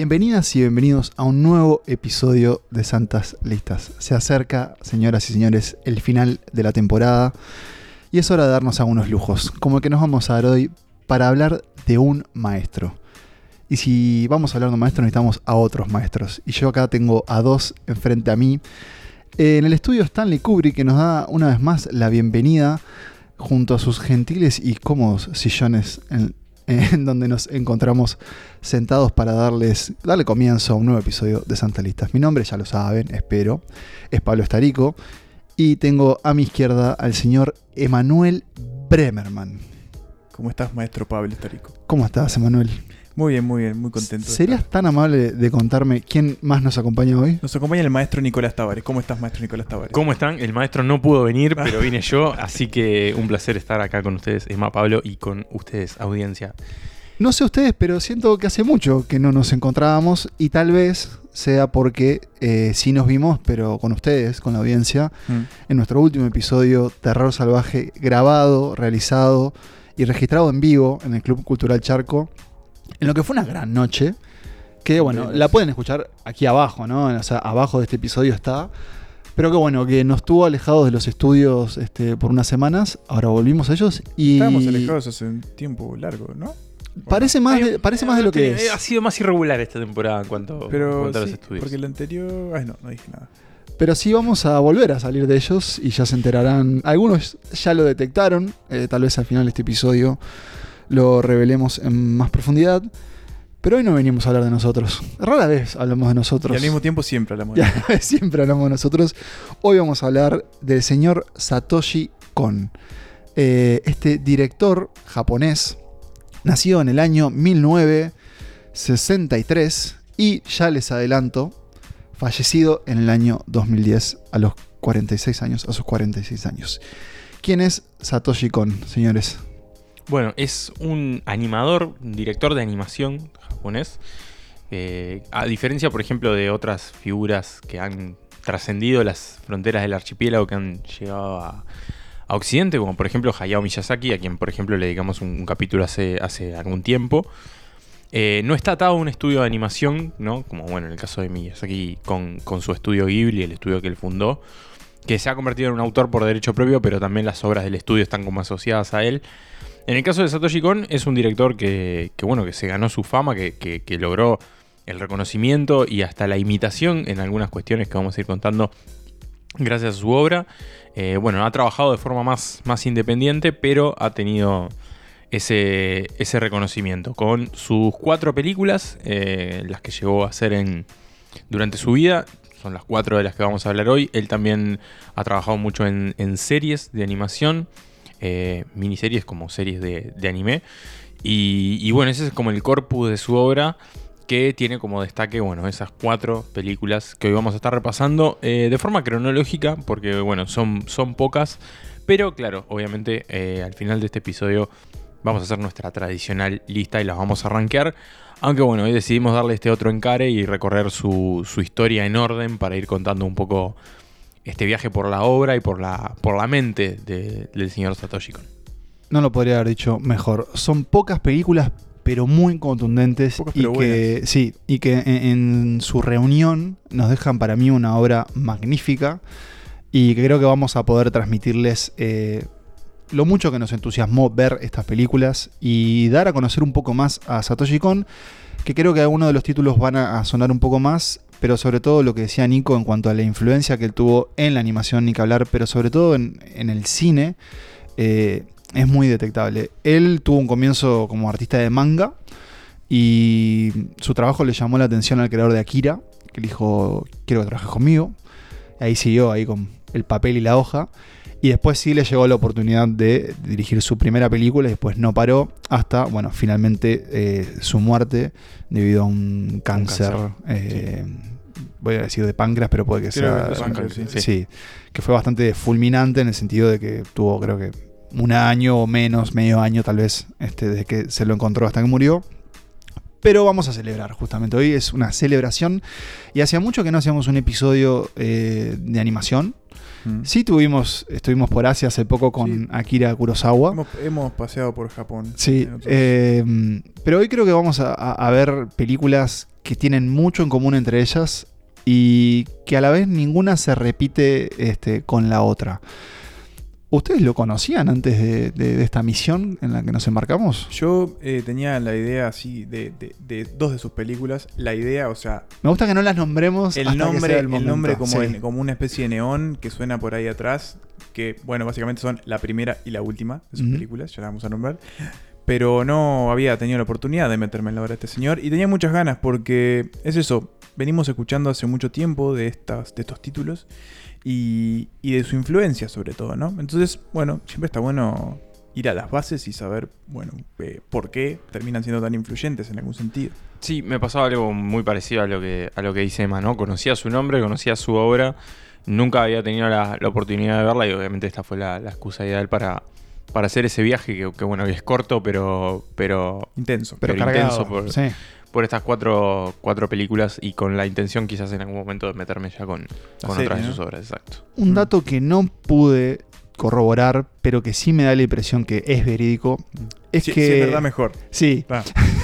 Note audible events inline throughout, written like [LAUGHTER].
Bienvenidas y bienvenidos a un nuevo episodio de Santas Listas. Se acerca, señoras y señores, el final de la temporada y es hora de darnos algunos lujos, como el que nos vamos a dar hoy para hablar de un maestro. Y si vamos a hablar de un maestro, necesitamos a otros maestros. Y yo acá tengo a dos enfrente a mí. En el estudio Stanley Kubrick, que nos da una vez más la bienvenida junto a sus gentiles y cómodos sillones en, [LAUGHS] en donde nos encontramos sentados para darles, darle comienzo a un nuevo episodio de Santa Listas. Mi nombre ya lo saben, espero, es Pablo Estarico y tengo a mi izquierda al señor Emanuel Bremerman. ¿Cómo estás, maestro Pablo Estarico? ¿Cómo estás, Emanuel? Muy bien, muy bien, muy contento. ¿Serías tan amable de contarme quién más nos acompaña hoy? Nos acompaña el maestro Nicolás Tavares. ¿Cómo estás, maestro Nicolás Tavares? ¿Cómo están? El maestro no pudo venir, pero [LAUGHS] vine yo, así que un placer estar acá con ustedes, Emma Pablo, y con ustedes, audiencia. No sé ustedes, pero siento que hace mucho que no nos encontrábamos y tal vez sea porque eh, sí nos vimos, pero con ustedes, con la audiencia, Mm. en nuestro último episodio Terror Salvaje, grabado, realizado y registrado en vivo en el Club Cultural Charco, en lo que fue una gran noche, que bueno, la pueden escuchar aquí abajo, ¿no? O sea, abajo de este episodio está. Pero que bueno, que nos tuvo alejados de los estudios este, por unas semanas, ahora volvimos a ellos y... Estábamos alejados hace un tiempo largo, ¿no? Parece más, de, parece más de lo que eh, es. Ha sido más irregular esta temporada en cuanto, en Pero cuanto a los sí, estudios. porque el anterior... Ay, no, no dije nada. Pero sí vamos a volver a salir de ellos y ya se enterarán. Algunos ya lo detectaron. eh, tal vez al final de este episodio lo revelemos en más profundidad. Pero hoy no venimos a hablar de nosotros. Rara vez hablamos de nosotros. Y al mismo tiempo siempre hablamos de [LAUGHS] vez siempre hablamos de nosotros. Hoy vamos a hablar del señor Satoshi Kon. Eh, este director japonés, nacido en el año 1963 y ya les adelanto, fallecido en el año 2010 a los 46 años, a sus 46 años. ¿Quién es Satoshi Kon, señores? Bueno, es un animador, un director de animación japonés. eh, a diferencia, por ejemplo, de otras figuras que han trascendido las fronteras del archipiélago, que han llegado a, Occidente, como por ejemplo Hayao Miyazaki, a quien por ejemplo le dedicamos un, un capítulo hace, hace algún tiempo. Eh, no está atado a un estudio de animación, ¿no? Como bueno, en el caso de Miyazaki con, con su estudio Ghibli, el estudio que él fundó, que se ha convertido en un autor por derecho propio, pero también las obras del estudio están como asociadas a él. En el caso de Satoshi Kon, es un director que, bueno, que se ganó su fama, que, que- logró el reconocimiento y hasta la imitación en algunas cuestiones que vamos a ir contando gracias a su obra. Eh, bueno, ha trabajado de forma más, más independiente, pero ha tenido ese, ese reconocimiento con sus cuatro películas, eh, las que llegó a hacer en, durante su vida. Son las cuatro de las que vamos a hablar hoy. Él también ha trabajado mucho en series de animación, eh, miniseries como series de, anime. Y, y bueno, ese es como el corpus de su obra que tiene como destaque, bueno, esas cuatro películas que hoy vamos a estar repasando eh, de forma cronológica, porque bueno, son, son pocas, pero claro, obviamente eh, al final de este episodio vamos a hacer nuestra tradicional lista y las vamos a rankear, aunque bueno, hoy decidimos darle este otro encare y recorrer su, su historia en orden para ir contando un poco este viaje por la obra y por la, por la mente de- del señor Satoshi Kon. No lo podría haber dicho mejor. Son pocas películas, pero muy contundentes. Pocas, y pero que, sí, y que en, en su reunión nos dejan para mí una obra magnífica. Y que creo que vamos a poder transmitirles eh, lo mucho que nos entusiasmó ver estas películas y dar a conocer un poco más a Satoshi Kon. Que creo que algunos de los títulos van a, a sonar un poco más, pero sobre todo lo que decía Nico en cuanto a la influencia que él tuvo en la animación, ni que hablar, pero sobre todo en, el cine. eh, es muy detectable. Él tuvo un comienzo como artista de manga y su trabajo le llamó la atención al creador de Akira, que le dijo, quiero que trabajes conmigo. Ahí siguió ahí con el papel y la hoja. Y después sí le llegó la oportunidad de dirigir su primera película y después no paró hasta, bueno, finalmente eh, su muerte debido a un cáncer. cáncer, eh, Voy a decir de páncreas, pero puede que Creo sea... que páncreas, sí. sí. Sí. que fue bastante fulminante en el sentido de que tuvo, creo que, un año o menos, medio año tal vez, este, desde que se lo encontró hasta que murió. Pero vamos a celebrar, justamente. Hoy es una celebración. Y hacía mucho que no hacíamos un episodio eh, de animación. Mm. Sí tuvimos, estuvimos por Asia hace poco con Sí. Akira Kurosawa. Hemos, hemos paseado por Japón. Sí, eh, pero hoy creo que vamos a ver películas que tienen mucho en común entre ellas y que a la vez ninguna se repite este, con la otra. ¿Ustedes lo conocían antes de, de- de esta misión en la que nos embarcamos? Yo eh, tenía la idea así de, dos de sus películas. La idea, o sea, Me gusta que no las nombremos. el hasta que nombre, sea el nombre como, Sí. en- como una especie de neón que suena por ahí atrás. Que, bueno, básicamente son la primera y la última de sus películas, ya la vamos a nombrar. Pero no había tenido la oportunidad de meterme en la obra de este señor. Y tenía muchas ganas porque es eso. Venimos escuchando hace mucho tiempo de, estas, de estos títulos y, y de su influencia sobre todo, ¿no? Entonces, bueno, siempre está bueno ir a las bases y saber, bueno, eh, por qué terminan siendo tan influyentes en algún sentido. Sí, me pasaba algo muy parecido a lo que, a lo que dice Emma, ¿no? Conocía su nombre, conocía su obra, nunca había tenido la, la oportunidad de verla y obviamente esta fue la, la excusa ideal para, para hacer ese viaje que, que, bueno, que es corto, pero, pero, Intenso. Pero, pero cargado. intenso por- Sí. Por estas cuatro, cuatro películas y con la intención quizás en algún momento de meterme ya con, con serie, otras de sus obras, exacto. Un dato que no pude corroborar, pero que sí me da la impresión que es verídico, es Sí, que... sí, es verdad mejor. Sí,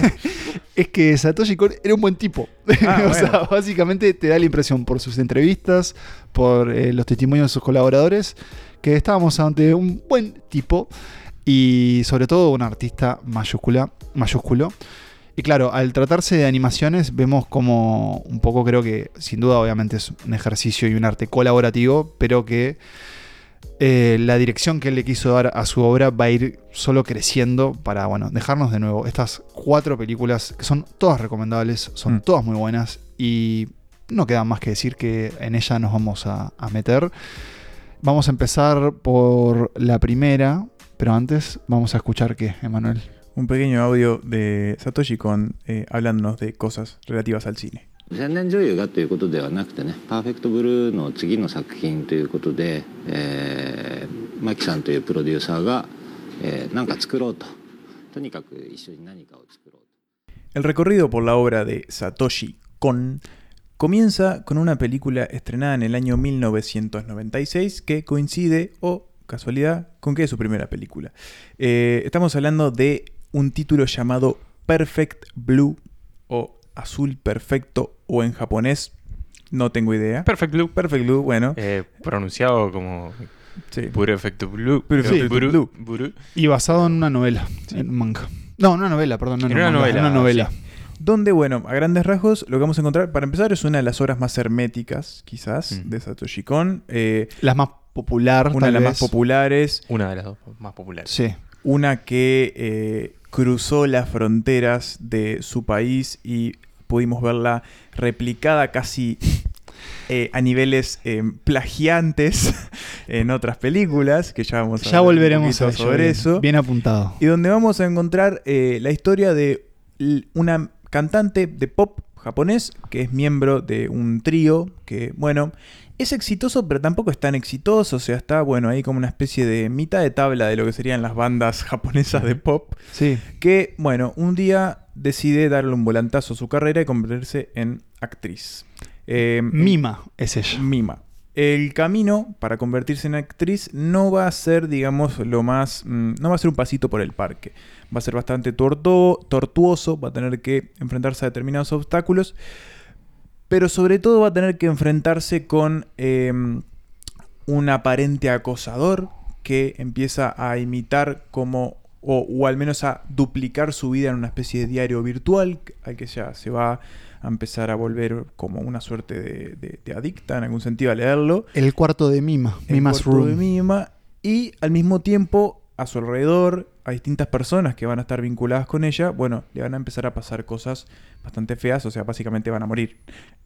[LAUGHS] es que Satoshi Kon era un buen tipo. Ah, [LAUGHS] o sea, básicamente te da la impresión por sus entrevistas, por eh, los testimonios de sus colaboradores, que estábamos ante un buen tipo y sobre todo un artista mayúscula, mayúsculo. Y claro, al tratarse de animaciones, vemos como un poco creo que, sin duda, obviamente es un ejercicio y un arte colaborativo, pero que eh, la dirección que él le quiso dar a su obra va a ir solo creciendo para, bueno, dejarnos de nuevo estas cuatro películas que son todas recomendables, son Mm. todas muy buenas y no queda más que decir que en ella nos vamos a, a meter. Vamos a empezar por la primera, pero antes vamos a escuchar qué, Emanuel Un pequeño audio de Satoshi Kon eh, hablándonos de cosas relativas al cine. 千年女優がということではなくてね「パーフェクトブルー」の次の作品ということで、えー、マキさんというプロデューサーが、えー、何か作ろうととにかく一緒に何かを作ろうと。 El recorrido por la obra de Satoshi Kon comienza con una película estrenada en el año 1996 que coincide, o casualidad, con que es su primera película. Eh, estamos hablando de un título llamado Perfect Blue o Azul Perfecto o en japonés, no tengo idea. Perfect Blue. Perfect Blue, bueno. Eh, pronunciado como sí. puro efecto blue. Puro efecto buru- blue. buru. Y basado en una novela, en un manga. No, una novela, perdón, no En en un una manga, novela, en una novela. sí. Donde, bueno, a grandes rasgos, lo que vamos a encontrar, para empezar, es una de las obras más herméticas, quizás, Mm. de Satoshi Kon. Eh, Las más popular, una de las más populares. Una de las dos más populares. Sí. Una que eh, cruzó las fronteras de su país y pudimos verla replicada casi [LAUGHS] eh, a niveles eh, plagiantes [LAUGHS] en otras películas, que ya vamos a Ya volveremos a ello, sobre bien, eso. Bien apuntado. Y donde vamos a encontrar eh, la historia de una cantante de pop japonés que es miembro de un trío que, bueno, es exitoso, pero tampoco es tan exitoso. O sea, está, bueno, ahí como una especie de mitad de tabla de lo que serían las bandas [LAUGHS] japonesas de pop. Sí. Que, bueno, un día decide darle un volantazo a su carrera y convertirse en actriz. Eh, Mima es ella. Mima. El camino para convertirse en actriz no va a ser, digamos, lo más. mm, no va a ser un pasito por el parque. Va a ser bastante tortuoso, va a tener que enfrentarse a determinados obstáculos. Pero sobre todo va a tener que enfrentarse con eh, un aparente acosador que empieza a imitar como. O, o al menos a duplicar su vida en una especie de diario virtual al que ya se va a empezar a volver como una suerte de, de- de adicta en algún sentido a leerlo. El cuarto de Mima. El Mima's cuarto de. Mima. Y al mismo tiempo, a su alrededor, a distintas personas que van a estar vinculadas con ella, bueno, le van a empezar a pasar cosas bastante feas, o sea, básicamente van a morir.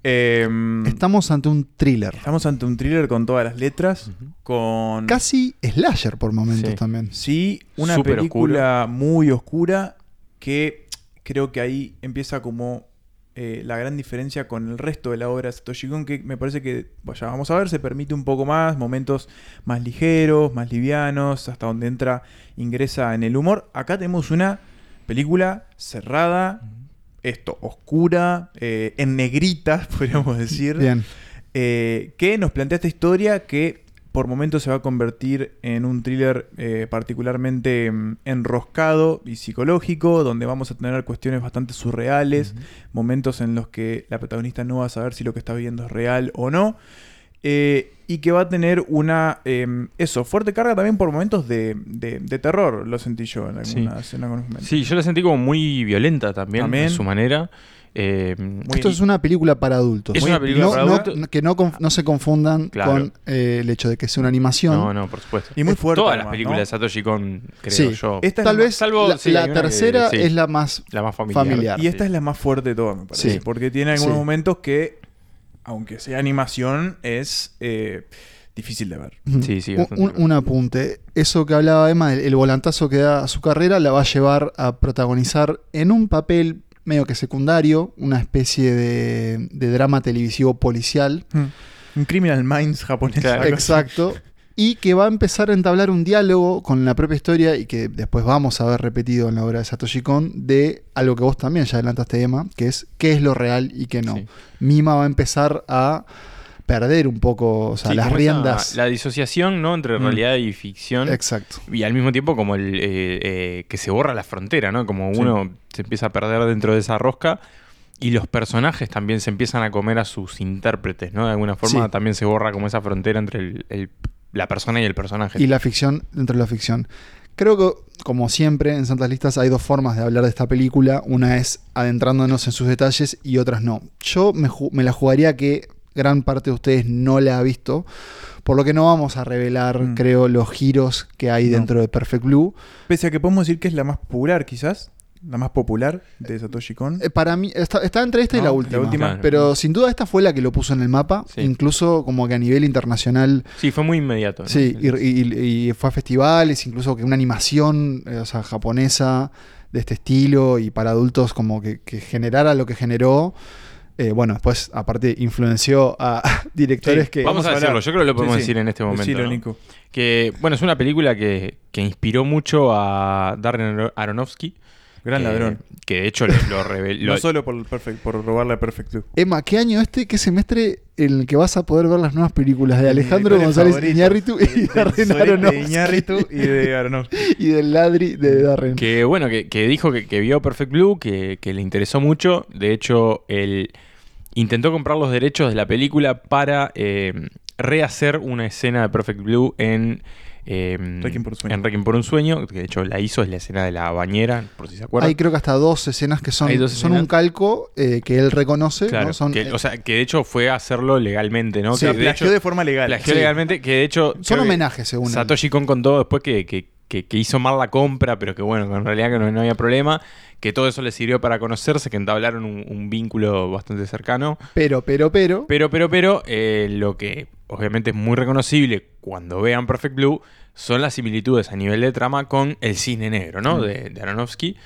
Em, Estamos ante un thriller. estamos ante un thriller con todas las letras, con... Casi slasher por momentos Sí. también. Sí, una película muy oscura que creo que ahí empieza como eh, la gran diferencia con el resto de la obra de Satoshi Kon, que me parece que, bueno, ya vamos a ver, se permite un poco más, momentos más ligeros, más livianos, hasta donde entra, ingresa en el humor. Acá tenemos una película cerrada, esto, oscura, eh, en negritas, [LAUGHS] podríamos decir Bien. eh, que nos plantea esta historia que por momentos se va a convertir en un thriller eh, particularmente mm, enroscado y psicológico, donde vamos a tener cuestiones bastante surreales, momentos en los que la protagonista no va a saber si lo que está viendo es real o no. eh, y que va a tener una, eh, eso, fuerte carga también por momentos de, de- de terror, lo sentí yo en Sí. alguna escena con momentos. Sí, yo la sentí como muy violenta también, También. a su manera. Eh, Esto es una película para adultos. Es una película No- para no- adultos. que no, se confundan Claro. con eh, el hecho de que sea una animación. No, no, por supuesto. Y muy fuerte. Todas además, las películas ¿no? de Satoshi Kon, creo Sí. yo. Esta es Tal vez salvo- la, sí, la hay una que- tercera sí. es la más la más familiar. familiar. Y esta es la más fuerte de todas, me parece. Sí. Porque tiene algunos Sí. momentos que, aunque sea animación, es eh, difícil de ver. Sí, sí, un apunte. Eso que hablaba Emma, el, el volantazo que da a su carrera, la va a llevar a protagonizar en un papel medio que secundario, una especie de, de drama televisivo policial. Un Criminal Minds japonés. Claro. Exacto. Y que va a empezar a entablar un diálogo con la propia historia y que después vamos a ver repetido en la obra de Satoshi Kon de algo que vos también ya adelantaste, Emma, que es qué es lo real y qué no. Sí. Mima va a empezar a perder un poco, o sea, Sí, las riendas. la disociación, ¿no? Entre Mm. realidad y ficción. Exacto. Y al mismo tiempo como el eh, eh, que se borra la frontera, ¿no? Como Sí. uno se empieza a perder dentro de esa rosca y los personajes también se empiezan a comer a sus intérpretes, ¿no? De alguna forma Sí. también se borra como esa frontera entre el- el- la persona y el personaje. Y la ficción dentro de la ficción. Creo que, como siempre, en Santas Listas hay dos formas de hablar de esta película. Una es adentrándonos en sus detalles y otras no. Yo me, me la jugaría que gran parte de ustedes no la ha visto, por lo que no vamos a revelar, Mm. creo, los giros que hay No. dentro de Perfect Blue. Pese a que podemos decir que es la más popular, quizás. La más popular de Satoshi Kon. Eh, para mí, está, está entre esta y No, la la última. última. Claro. Pero sin duda esta fue la que lo puso en el mapa, Sí. incluso como que a nivel internacional Sí, fue muy inmediato. ¿no? Sí, y, y- y fue a festivales, incluso que una animación eh, o sea, japonesa de este estilo y para adultos como que, que generara lo que generó. Eh, bueno, después aparte influenció a [LAUGHS] directores Sí, que... Vamos, Vamos a a decirlo, yo creo que lo podemos Sí, sí. decir en este momento. Decilo, ¿no? Nico. Que, bueno, es una película que, que inspiró mucho a Darren Aro- Aronofsky. Gran que- ladrón. Que de hecho lo, [LAUGHS] lo reveló. no solo por, el perfect, por robarle a Perfect Blue. Emma, ¿qué año este, qué semestre en el que vas a poder ver las nuevas películas de Alejandro González favorito. Iñárritu y Darren sorete de Aronofsky? Iñárritu y de [LAUGHS] Aronofsky. y del Ladri de Darren. Que bueno, que, que dijo que, que vio Perfect Blue, que, que le interesó mucho. De hecho, él intentó comprar los derechos de la película para eh, rehacer una escena de Perfect Blue en, eh, Requiem por un sueño. en Requiem por un sueño. Que de hecho la hizo, es la escena de la bañera, por si se acuerdan. Hay creo que hasta dos escenas que son, son un calco eh, que él reconoce. Claro, ¿no? Son, que- eh, o sea, que de hecho fue a hacerlo legalmente, ¿no? O sea, que de plagió hecho, de forma legal. plagió Sí. legalmente, que de hecho... son homenajes, según. Satoshi Kon contó después que, que- que- que hizo mal la compra, pero que bueno, en realidad que no, no había problema, que todo eso le sirvió para conocerse, que entablaron un, un vínculo bastante cercano. Pero, pero, pero. Pero, pero, pero, eh, lo que obviamente es muy reconocible cuando vean Perfect Blue son las similitudes a nivel de trama con El Cine Negro, ¿no? De, de Aronofsky.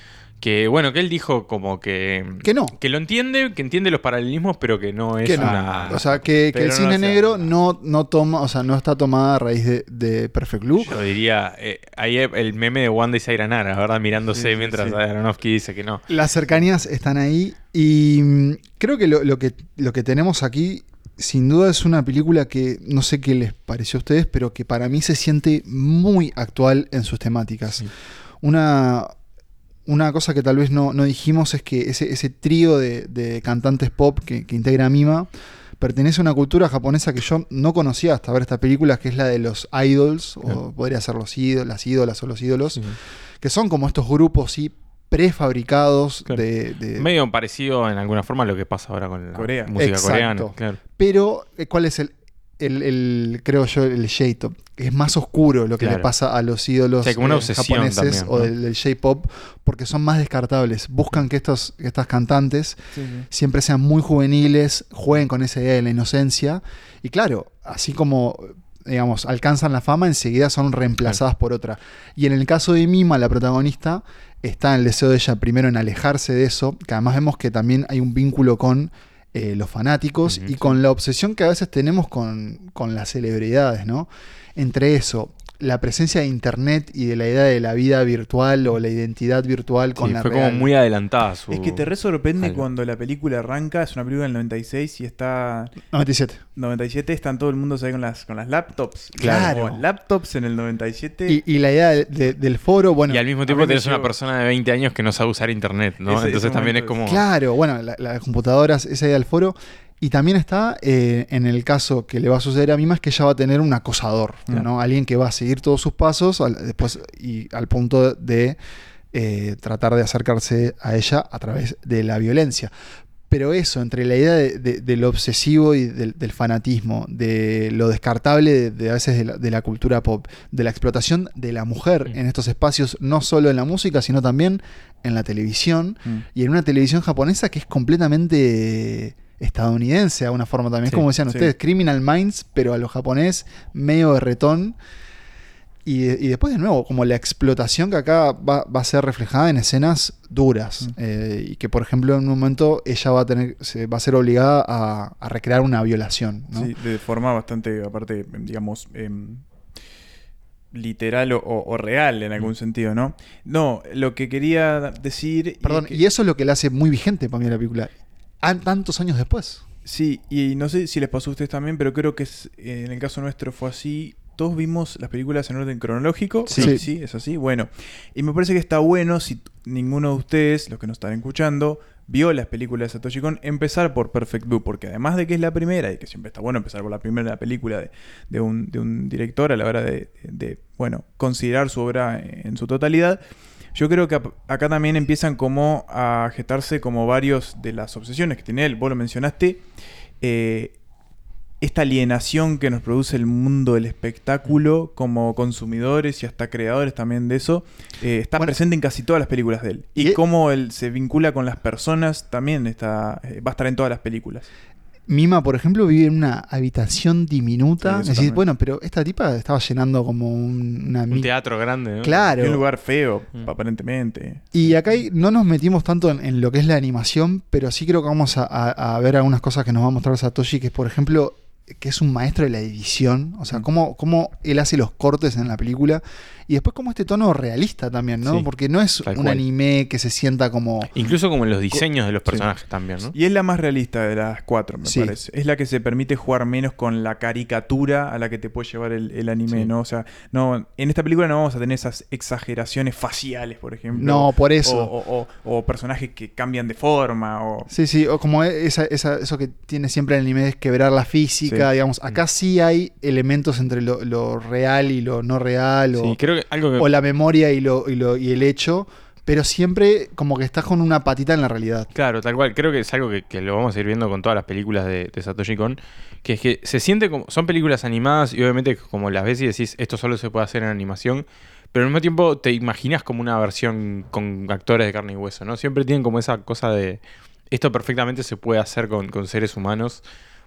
Que bueno, que él dijo como que... Que no. Que lo entiende, que entiende los paralelismos, pero que no es que no. una... O sea, que, el no cine negro no, no toma, o sea, no está tomada a raíz de, de Perfect Blue. Yo diría, eh, ahí el meme de Wanda y Sairanara, ¿verdad? Mirándose Sí, mientras sí. Aronofsky dice que no. Las cercanías están ahí. Y mm, creo que lo, lo que lo que tenemos aquí, sin duda, es una película que no sé qué les pareció a ustedes, pero que para mí se siente muy actual en sus temáticas. Sí. Una, una cosa que tal vez no, no dijimos es que ese, ese trío de, de cantantes pop que, que integra Mima pertenece a una cultura japonesa que yo no conocía hasta ver esta película, que es la de los idols, o podría ser los ídolos, las ídolas o los ídolos, que son como estos grupos sí prefabricados Claro. de, de- Medio parecido en alguna forma a lo que pasa ahora con la Corea. música Exacto. coreana. Claro. Pero, eh, ¿cuál es el, el, el- creo yo, el J-Top? Es más oscuro lo que Claro. le pasa a los ídolos como una eh, japoneses también, o del J-Pop, porque son más descartables. Buscan que estos, que estas cantantes siempre sean muy juveniles, jueguen con esa idea de la inocencia. Y claro, así como digamos, alcanzan la fama, enseguida son reemplazadas por otra. Y en el caso de Mima, la protagonista, está en el deseo de ella primero en alejarse de eso, que además vemos que también hay un vínculo con eh, los fanáticos y con la obsesión que a veces tenemos con, con las celebridades, ¿no? Entre eso, la presencia de internet y de la idea de la vida virtual o la identidad virtual con Sí, la fue real. como muy adelantada su. Es que te re sorprende algo. cuando la película arranca, es una película del 96 y está 97. 97, están todo el mundo ahí con las, con las laptops. Claro. Como laptops en el 97. Y, y la idea de- de- del foro, bueno, y al mismo tiempo tenés una persona de 20 años que no sabe usar internet, ¿no? Ese- Entonces ese también es como. claro, bueno, la- las computadoras, esa idea del foro. Y también está eh, en el caso que le va a suceder a Mima es que ella va a tener un acosador, Claro. ¿no? Alguien que va a seguir todos sus pasos al- después y al punto de eh, tratar de acercarse a ella a través de la violencia. Pero eso, entre la idea de, de- de lo obsesivo y del, del fanatismo, de lo descartable de, a veces de la, de la cultura pop, de la explotación de la mujer Mm. en estos espacios, no solo en la música, sino también en la televisión, Mm. y en una televisión japonesa que es completamente estadounidense de alguna forma también. Es como decían sí. ustedes, Criminal Minds, pero a lo japonés, medio de retón. Y, y después de nuevo, como la explotación que acá va, va a ser reflejada en escenas duras. Mm. eh, y que, por ejemplo, en un momento ella va a tener, se, va a ser obligada a, a recrear una violación. ¿no? Sí, de forma bastante, aparte, digamos, em, literal o, real en algún sentido, ¿no? No, lo que quería decir... Perdón, que- y eso es lo que le hace muy vigente para mí la película. Tantos años después. Sí, y no sé si les pasó a ustedes también, pero creo que es, en el caso nuestro fue así. Todos vimos las películas en orden cronológico. Sí. Sí, sí, es así. Bueno, y me parece que está bueno si ninguno de ustedes, los que nos están escuchando, vio las películas de Satoshi Kon, empezar por Perfect Blue, porque además de que es la primera, y que siempre está bueno empezar por la primera película de, de un, de un director a la hora de, de, bueno, considerar su obra en su totalidad, yo creo que acá también empiezan como a gestarse como varios de las obsesiones que tiene él. Vos lo mencionaste. eh, esta alienación que nos produce el mundo del espectáculo como consumidores y hasta creadores también de eso, eh, está Bueno. presente en casi todas las películas de él. Y, Y- cómo él se vincula con las personas también está, eh, va a estar en todas las películas. Mima, por ejemplo, vive en una habitación diminuta. Sí, Decís, bueno, pero esta tipa estaba llenando como un- una... Un teatro grande, ¿no? Claro. Y un lugar feo, Mm. aparentemente. Y acá hay- no nos metimos tanto en, en lo que es la animación, pero sí creo que vamos a, a- a ver algunas cosas que nos va a mostrar Satoshi, que es, por ejemplo, que es un maestro de la edición. O sea, Mm. cómo, cómo él hace los cortes en la película. Y después como este tono realista también, ¿no? Sí, Porque no es un cual. anime que se sienta como... Incluso como en los diseños de los Sí. personajes también, ¿no? Y es la más realista de las cuatro, me Sí. parece. Es la que se permite jugar menos con la caricatura a la que te puede llevar el, el anime, Sí. ¿no? O sea, no, en esta película no vamos a tener esas exageraciones faciales, por ejemplo. No, por eso. o- o- o personajes que cambian de forma. O... Sí, sí, o como esa, esa- eso que tiene siempre el anime es quebrar la física, Sí. digamos. Acá sí hay elementos entre lo, lo real y lo no real, o, Sí, creo que algo que. o la memoria y, lo, y, lo- y el hecho, pero siempre como que estás con una patita en la realidad. Claro, tal cual. Creo que es algo que, que lo vamos a ir viendo con todas las películas de, de Satoshi Kon. Que es que se siente como. Son películas animadas y obviamente como las ves y decís, esto solo se puede hacer en animación. Pero al mismo tiempo te imaginas como una versión con actores de carne y hueso, ¿no? Siempre tienen como esa cosa de. Esto perfectamente se puede hacer con, con seres humanos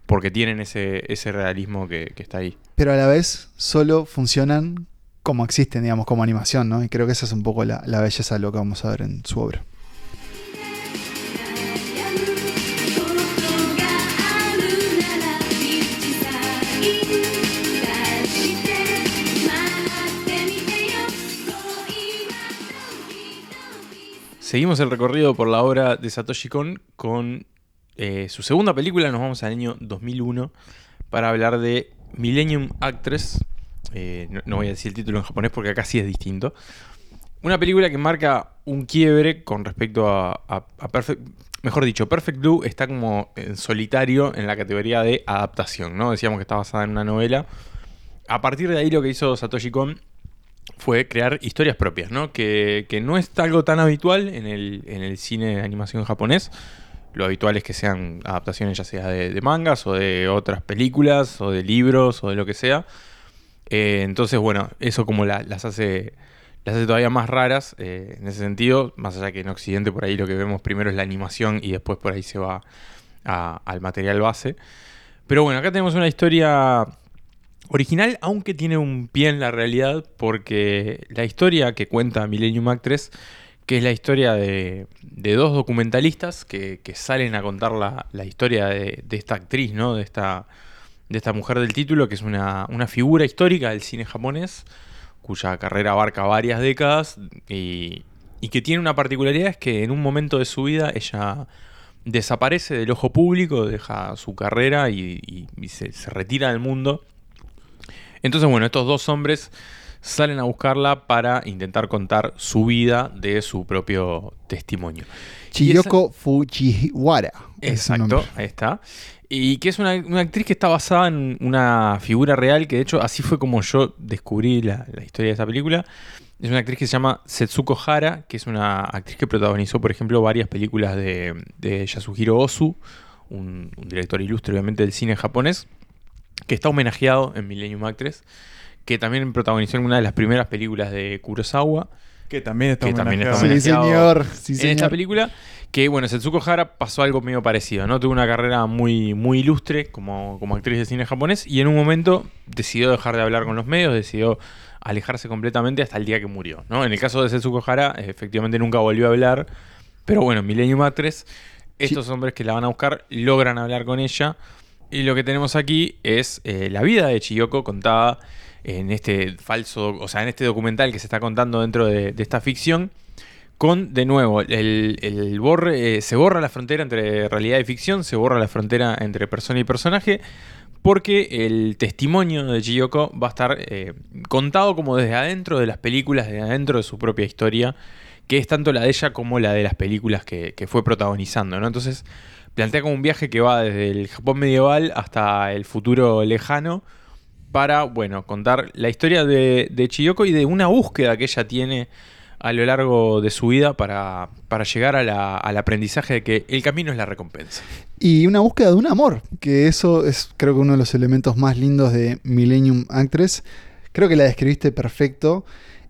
porque tienen ese, ese realismo que, que está ahí. Pero a la vez solo funcionan como existen, digamos, como animación, ¿no? Y creo que esa es un poco la, belleza de lo que vamos a ver en su obra. Seguimos el recorrido por la obra de Satoshi Kon con eh, su segunda película. Nos vamos al año 2001 para hablar de Millennium Actress, eh, no, voy a decir el título en japonés porque acá sí es distinto. Una película que marca un quiebre con respecto a, a- a Perfect. Mejor dicho, Perfect Blue está como en solitario en la categoría de adaptación, ¿no? Decíamos que está basada en una novela. A partir de ahí lo que hizo Satoshi Kon fue crear historias propias, ¿no? Que, no es algo tan habitual en el, cine de animación japonés. Lo habitual es que sean adaptaciones ya sea de mangas o de otras películas o de libros o de lo que sea. Eh, entonces, bueno, eso como la- las hace las hace todavía más raras eh, en ese sentido, más allá que en Occidente por ahí lo que vemos primero es la animación y después por ahí se va al material base. Pero bueno, acá tenemos una historia original, aunque tiene un pie en la realidad, porque la historia que cuenta Millennium Actress, que es la historia de, dos documentalistas que, salen a contar la, la historia de, de esta actriz, ¿no? De esta, de esta mujer del título, que es una, una figura histórica del cine japonés, cuya carrera abarca varias décadas y, y que tiene una particularidad es que en un momento de su vida ella desaparece del ojo público, deja su carrera y, y- y se, se retira del mundo. Entonces, bueno, estos dos hombres salen a buscarla para intentar contar su vida de su propio testimonio. Esa- Chiyoko Fujiwara. Exacto, ahí está. Y que es una, actriz que está basada en una figura real, que de hecho así fue como yo descubrí la, historia de esta película. Es una actriz que se llama Setsuko Hara, que es una actriz que protagonizó, por ejemplo, varias películas de, de Yasuhiro Ozu, un, un director ilustre, obviamente, del cine japonés, que está homenajeado en Millennium Actress, que también protagonizó en una de las primeras películas de Kurosawa. Que también está Que también está homenajeado. Sí, señor. Sí, en señor. esta película. Que bueno, Setsuko Hara pasó algo medio parecido, ¿no? Tuvo una carrera muy, muy ilustre como, como actriz de cine japonés y en un momento decidió dejar de hablar con los medios, decidió alejarse completamente hasta el día que murió, ¿no? En el caso de Setsuko Hara, efectivamente nunca volvió a hablar, pero bueno, Millennium Actress, estos hombres que la van a buscar logran hablar con ella y lo que tenemos aquí es eh, la vida de Chiyoko contada en este falso, o sea, en este documental que se está contando dentro de, esta ficción, con, de nuevo, el, el borre, eh, se borra la frontera entre realidad y ficción, se borra la frontera entre persona y personaje, porque el testimonio de Chiyoko va a estar eh, contado como desde adentro de las películas, desde adentro de su propia historia, que es tanto la de ella como la de las películas que, que fue protagonizando, ¿no? Entonces, plantea como un viaje que va desde el Japón medieval hasta el futuro lejano para, bueno, contar la historia de, de Chiyoko y de una búsqueda que ella tiene a lo largo de su vida para, para llegar a la- al aprendizaje de que el camino es la recompensa. Y una búsqueda de un amor, que eso es creo que uno de los elementos más lindos de Millennium Actress. Creo que la describiste perfecto.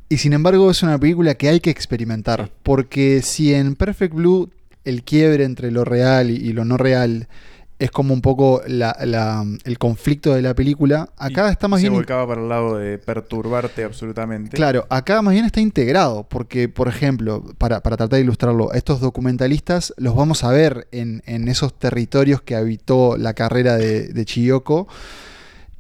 Y sin embargo es una película que hay que experimentar. Sí. Porque si en Perfect Blue el quiebre entre lo real y, y lo no real es como un poco la- la- el conflicto de la película, acá Y está más se bien... volcaba para el lado de perturbarte absolutamente. Claro, acá más bien está integrado, porque, por ejemplo, para, para tratar de ilustrarlo, a estos documentalistas los vamos a ver en, en esos territorios que habitó la carrera de, de Chiyoko.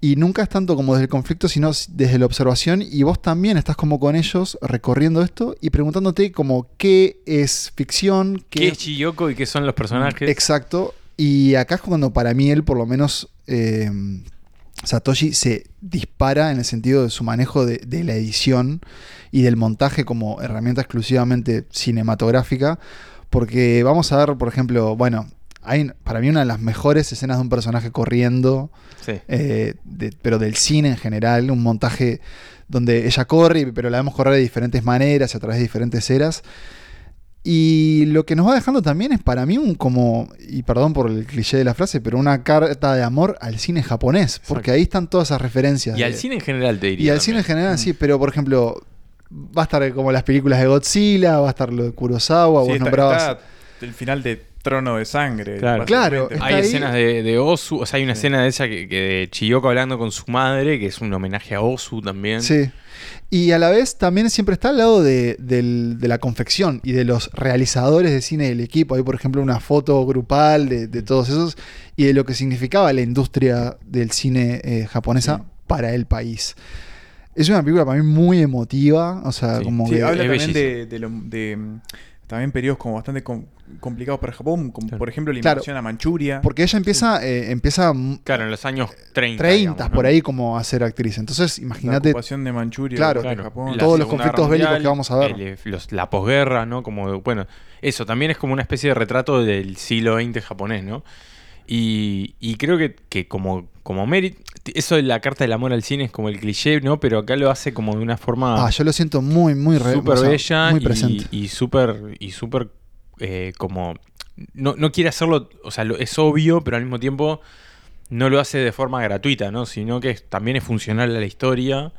Y nunca es tanto como desde el conflicto, sino desde la observación. Y vos también estás como con ellos recorriendo esto y preguntándote como qué es ficción, ¿Qué es Chiyoko y qué son los personajes? Exacto. Y acá es cuando para mí él, por lo menos, eh, Satoshi se dispara en el sentido de su manejo de, de la edición y del montaje como herramienta exclusivamente cinematográfica. Porque vamos a ver, por ejemplo, bueno, hay para mí una de las mejores escenas de un personaje corriendo, Sí. eh, de- pero del cine en general, un montaje donde ella corre, pero la vemos correr de diferentes maneras, a través de diferentes eras. Y lo que nos va dejando también es para mí un como, y perdón por el cliché de la frase, pero una carta de amor al cine japonés, porque ahí están todas esas referencias. Y al de- cine en general te diría. y al también. cine en general, Mm. sí, pero por ejemplo, va a estar como las películas de Godzilla, va a estar lo de Kurosawa, Sí, vos está- nombrabas. está el final de Trono de Sangre. Claro. Claro, Hay ahí. escenas de, de Osu, o sea, hay una Sí. escena de esa que, que de Chiyoko hablando con su madre, que es un homenaje a Osu también. Sí. Y a la vez también siempre está al lado de, del- de la confección y de los realizadores de cine del equipo. Hay, por ejemplo, una foto grupal de, de todos esos y de lo que significaba la industria del cine eh, japonesa Sí. para el país. Es una película para mí muy emotiva. O sea, Sí. como Sí, que. habla también de, de lo- de, mm, también periodos como bastante complicados para Japón, como Claro. por ejemplo la Claro. invasión a Manchuria. Porque ella empieza, eh, empieza Claro, en los años 30. 30 digamos, ¿no? por ahí como a ser actriz. Entonces, la imagínate. ocupación de Manchuria Claro, de Japón. la Todos los conflictos bélicos que vamos a ver. el, eh, los- la posguerra, ¿no? Como, bueno, eso también es como una especie de retrato del siglo XX japonés, ¿no? Y, y creo que, que como, como Merit, eso de la carta del amor al cine es como el cliché, ¿no? Pero acá lo hace como de una forma Ah, yo lo siento muy, muy súper o sea, bella Muy y- presente. y súper y súper eh, como no, no quiere hacerlo, o sea, lo- es obvio, pero al mismo tiempo no lo hace de forma gratuita, ¿no? Sino que es- también es funcional a la historia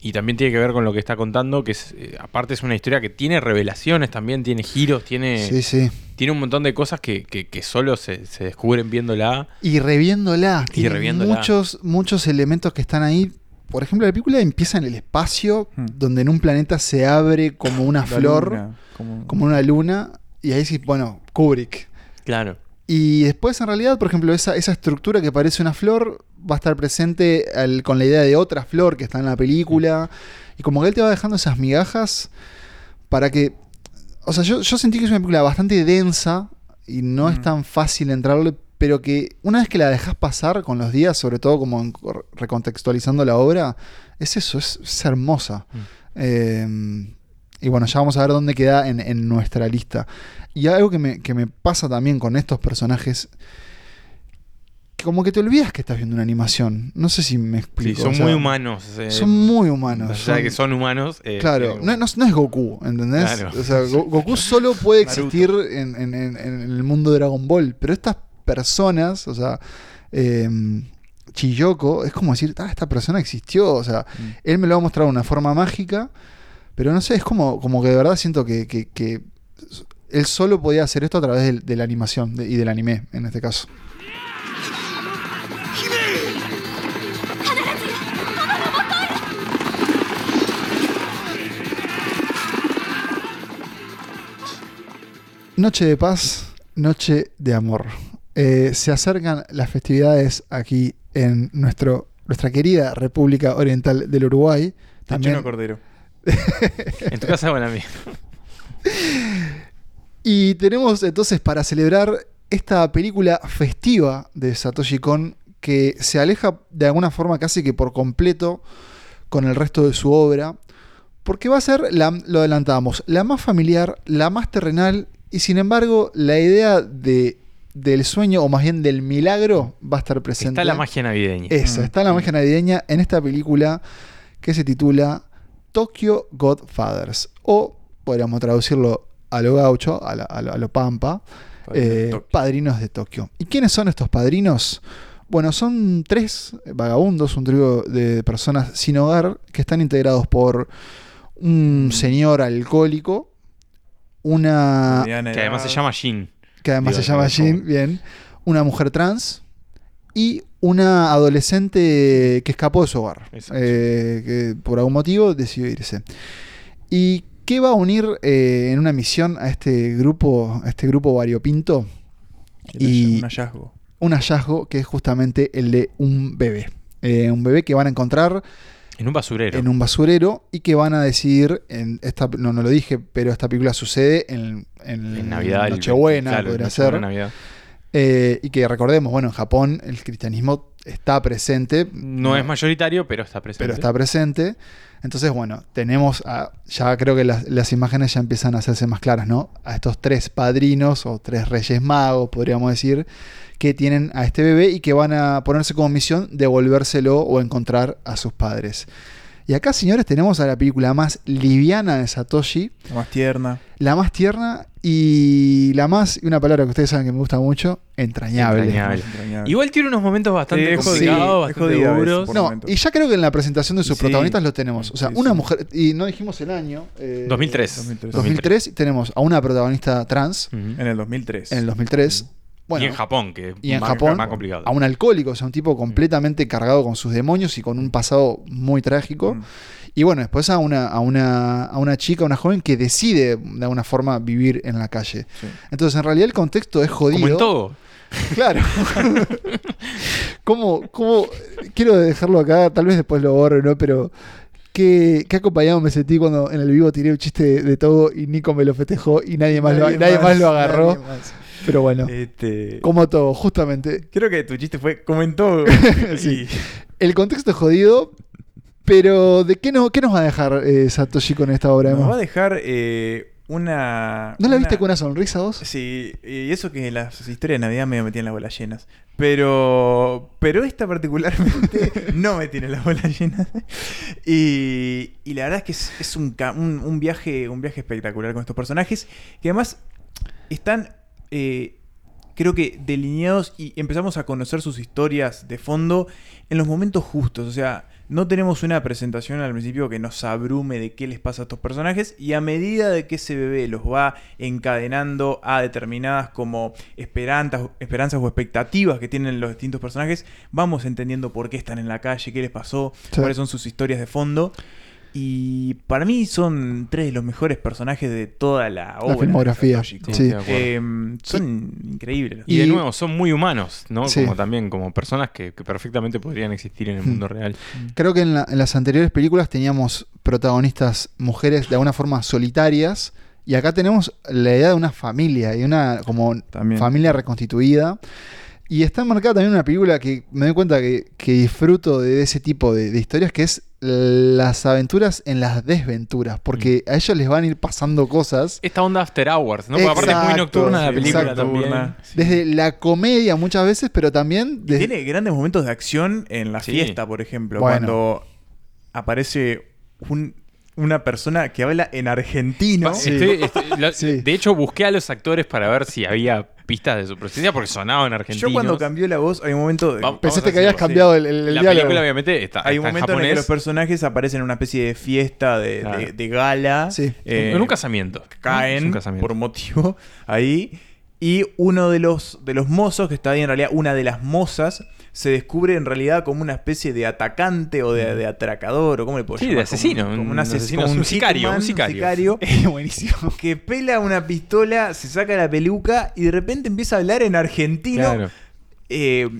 y también tiene que ver con lo que está contando, que es, eh, aparte es una historia que tiene revelaciones también, tiene giros, tiene, Sí, sí. tiene un montón de cosas que, que- que solo se, se descubren viéndola. Y reviéndola. Y tiene reviéndola. Muchos, muchos elementos que están ahí. Por ejemplo, la película empieza en el espacio, Hmm. donde en un planeta se abre como una La flor, luna, como- como una luna. Y ahí sí, bueno, Kubrick. Claro. Y después, en realidad, por ejemplo, esa, esa estructura que parece una flor va a estar presente al- con la idea de otra flor que está en la película. Y como que él te va dejando esas migajas para que. O sea, yo, yo sentí que es una película bastante densa y no es Mm. tan fácil entrarle, pero que una vez que la dejas pasar con los días, sobre todo como en- recontextualizando la obra, es eso, es, es hermosa. Mm. Eh, y bueno, ya vamos a ver dónde queda en, en nuestra lista. Y algo que me, que me pasa también con estos personajes, como que te olvidas que estás viendo una animación. No sé si me Sí, explico. son o sea, muy humanos. eh, Son muy humanos. de son- que son humanos. eh, Claro, tienen no, no- no es Goku, ¿entendés? Claro. O sea, Go- Goku solo puede existir en, en- en- en el mundo de Dragon Ball, pero estas personas, o sea, eh, Chiyoko, es como decir, ah, esta persona existió, o sea, Mm. él me lo ha mostrado de una forma mágica, pero no sé, es como, como que de verdad siento que, que- que él solo podía hacer esto a través del- de, la animación de- y del anime, en este caso. Noche de paz, noche de amor. Eh, se acercan las festividades aquí en nuestro, nuestra querida República Oriental del Uruguay. También, Cordero. [LAUGHS] En tu casa o en la mía. Y tenemos entonces para celebrar esta película festiva de Satoshi Kon que se aleja de alguna forma casi que por completo con el resto de su obra, porque va a ser, la, lo adelantamos, la más familiar, la más terrenal y sin embargo la idea de, del sueño o más bien del milagro va a estar presente. Está la magia navideña. Esa, Mm. está la magia navideña en esta película que se titula Tokyo Godfathers. O podríamos traducirlo a lo gaucho, a, la- a lo, a lo pampa, Padrinos de eh, Tokio. padrinos de Tokio. ¿Y quiénes son estos padrinos? Bueno, son tres vagabundos, un trío de personas sin hogar que están integrados por un señor alcohólico, una Que además se llama Jin. que además Digo, se llama ¿cómo? bien, una mujer trans y una adolescente que escapó de su hogar, eh, que por algún motivo decidió irse. ¿Y qué va a unir eh, en una misión a este grupo, a este grupo variopinto? Y- Un hallazgo. Un hallazgo que es justamente el de un bebé. Eh, un bebé que van a encontrar En un basurero. en un basurero y que van a decidir, en esta, no, no lo dije, pero esta película sucede en, en, en Navidad. el- Nochebuena, claro, podría Nochebuena, ser. Navidad. Eh, y que recordemos, bueno, en Japón el cristianismo está presente. No es mayoritario, pero está presente. Pero está presente. Entonces, bueno, tenemos, a- ya creo que las, las imágenes ya empiezan a hacerse más claras, ¿no? A estos tres padrinos o tres reyes magos, podríamos decir, que tienen a este bebé y que van a ponerse como misión devolvérselo o encontrar a sus padres. Y acá, señores, tenemos a la película más liviana de Satoshi, La más tierna. la más tierna y la más, y una palabra que ustedes saben que me gusta mucho, entrañable. Entrañable. más entrañable. Igual tiene unos momentos bastante Sí, complicados, es bastante duros. No, y ya creo que en la presentación de sus Sí. protagonistas lo tenemos. O sea, Sí, una sí. mujer, y no dijimos el año. eh, 2003. 2003. 2003 tenemos a una protagonista trans Ujú. En el 2003. en el 2003. Bueno, y en Japón, que y en más, Japón, más complicado. a un alcohólico, o sea, un tipo completamente cargado con sus demonios y con un pasado muy trágico. Y bueno, después a una, a una, a una chica, una joven que decide de alguna forma vivir en la calle. Sí. Entonces, en realidad el contexto es jodido. Como en todo. [LAUGHS] Claro. ¿Cómo, cómo, quiero dejarlo acá, tal vez después lo borro, ¿no? Pero qué, qué acompañado me sentí cuando en el vivo tiré un chiste de, de todo y Nico me lo festejó y nadie más, lo, nadie más lo agarró. nadie más. Pero bueno, Este, como todo, justamente. Creo que tu chiste fue como en todo. [LAUGHS] Sí. Y- El contexto es jodido, pero ¿de qué, no, qué nos va a dejar eh, Satoshi con esta obra? Nos va a dejar eh, una. ¿No la viste con una sonrisa vos? Sí, y eso que las historias de Navidad me metían las bolas llenas. Pero. Pero esta particularmente [LAUGHS] no me tiene las bolas llenas. Y, y la verdad es que es, es un, ca- un, un viaje, un viaje espectacular con estos personajes. Que además están. eh, creo que delineados y empezamos a conocer sus historias de fondo en los momentos justos. O sea, no tenemos una presentación al principio que nos abrume de qué les pasa a estos personajes y a medida de que ese bebé los va encadenando a determinadas como esperanzas, esperanzas o expectativas que tienen los distintos personajes, vamos entendiendo por qué están en la calle, qué les pasó, Sí. cuáles son sus historias de fondo. Y para mí son tres de los mejores personajes de toda la obra. de filmografía, sí. Eh, son increíbles. Y, de nuevo, son muy humanos, ¿no? Sí. Como también como personas que, que perfectamente podrían existir en el mundo real. Creo que en, la- en las anteriores películas teníamos protagonistas mujeres de alguna forma solitarias. Y acá tenemos la idea de una familia y una como También. familia reconstituida. Y está marcada también una película que me doy cuenta que, que disfruto de ese tipo de, de historias, que es las aventuras en las desventuras. Porque Mm. a ellos les van a ir pasando cosas. Esta onda After Hours, ¿no? Porque aparte es muy nocturna la película exacto. también. Sí. Desde la comedia muchas veces, pero también desde... Tiene grandes momentos de acción en la Sí. fiesta, por ejemplo. Bueno. Cuando aparece un- una persona que habla en argentino. Pa- estoy- estoy- la- Sí. De hecho, busqué a los actores para ver si había pistas de su presencia porque sonaban argentinos. Yo cuando cambió la voz, hay un momento. de- Vamos- Pensaste que habías cambiado el, el- el La diálogo. película, obviamente, está, hay un está en momento en el que los personajes aparecen en una especie de fiesta, de, Claro. de- de gala. Sí. eh, en un casamiento. Caen un casamiento. por motivo ahí. Y uno de los, de los mozos, que está ahí en realidad, una de las mozas, se descubre en realidad como una especie de atacante o de, de atracador, o cómo le puedo Sí, llamar. de asesino, Como, como un un asesino, como un sicario, hitman, un sicario. [LAUGHS] Buenísimo. [LAUGHS] que pela una pistola, se saca la peluca y de repente empieza a hablar en argentino. Claro. eh,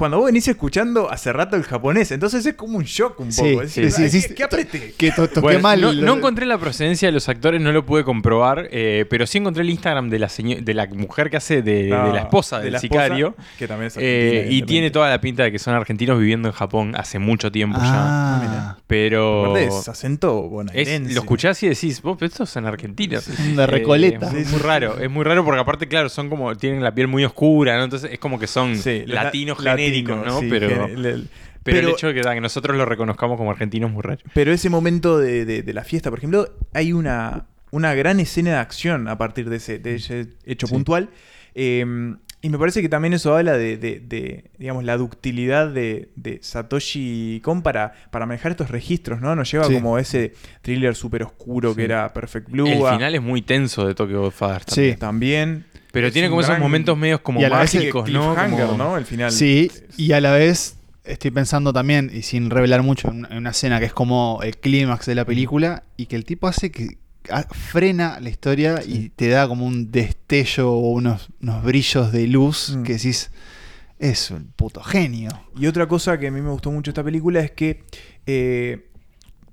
cuando vos venís escuchando hace rato el japonés, entonces es como un shock un Sí, poco. Es sí, decir, sí, "Ay, sí, ¿qué, qué apreté? Que to- toqué Bueno, mal. no, encontré la procedencia de los actores, no lo pude comprobar, eh, pero sí encontré el Instagram de la, de la mujer que hace de, la esposa de del esposa, sicario. que también es Eh, y tiene toda la pinta de que son argentinos viviendo en Japón hace mucho tiempo ya. Ah, Pero Aparte es acento es- bonaerense. lo escuchás y decís, vos, pero estos son argentinos. de Recoleta. Eh, es muy raro, es muy raro porque aparte, claro, son como, tienen la piel muy oscura, ¿no? Entonces es como que son Sí, la- latinos pero, gen- el- pero, el pero- hecho de que, que nosotros lo reconozcamos como argentinos es muy. Pero ese momento de, de- de la fiesta, por ejemplo, hay una, una gran escena de acción a partir de ese, de ese hecho Sí. puntual. Eh, y me parece que también eso habla de, de- de, digamos, la ductilidad de, de Satoshi Kon para, para manejar estos registros, ¿no? Nos lleva Sí. como ese thriller súper oscuro que era Perfect Blue. el final es muy tenso de Tokyo Godfather Sí. también. Pero Es tiene como esos momentos medios como vez mágicos, ¿no? Como- ¿no? El final. Sí, y a la vez estoy pensando también, y sin revelar mucho, en una, en una escena que es como el clímax de la película, y que el tipo hace que frena la historia y te da como un destello o unos, unos brillos de luz Mm. que decís, es un puto genio. Y otra cosa que a mí me gustó mucho de esta película es que eh,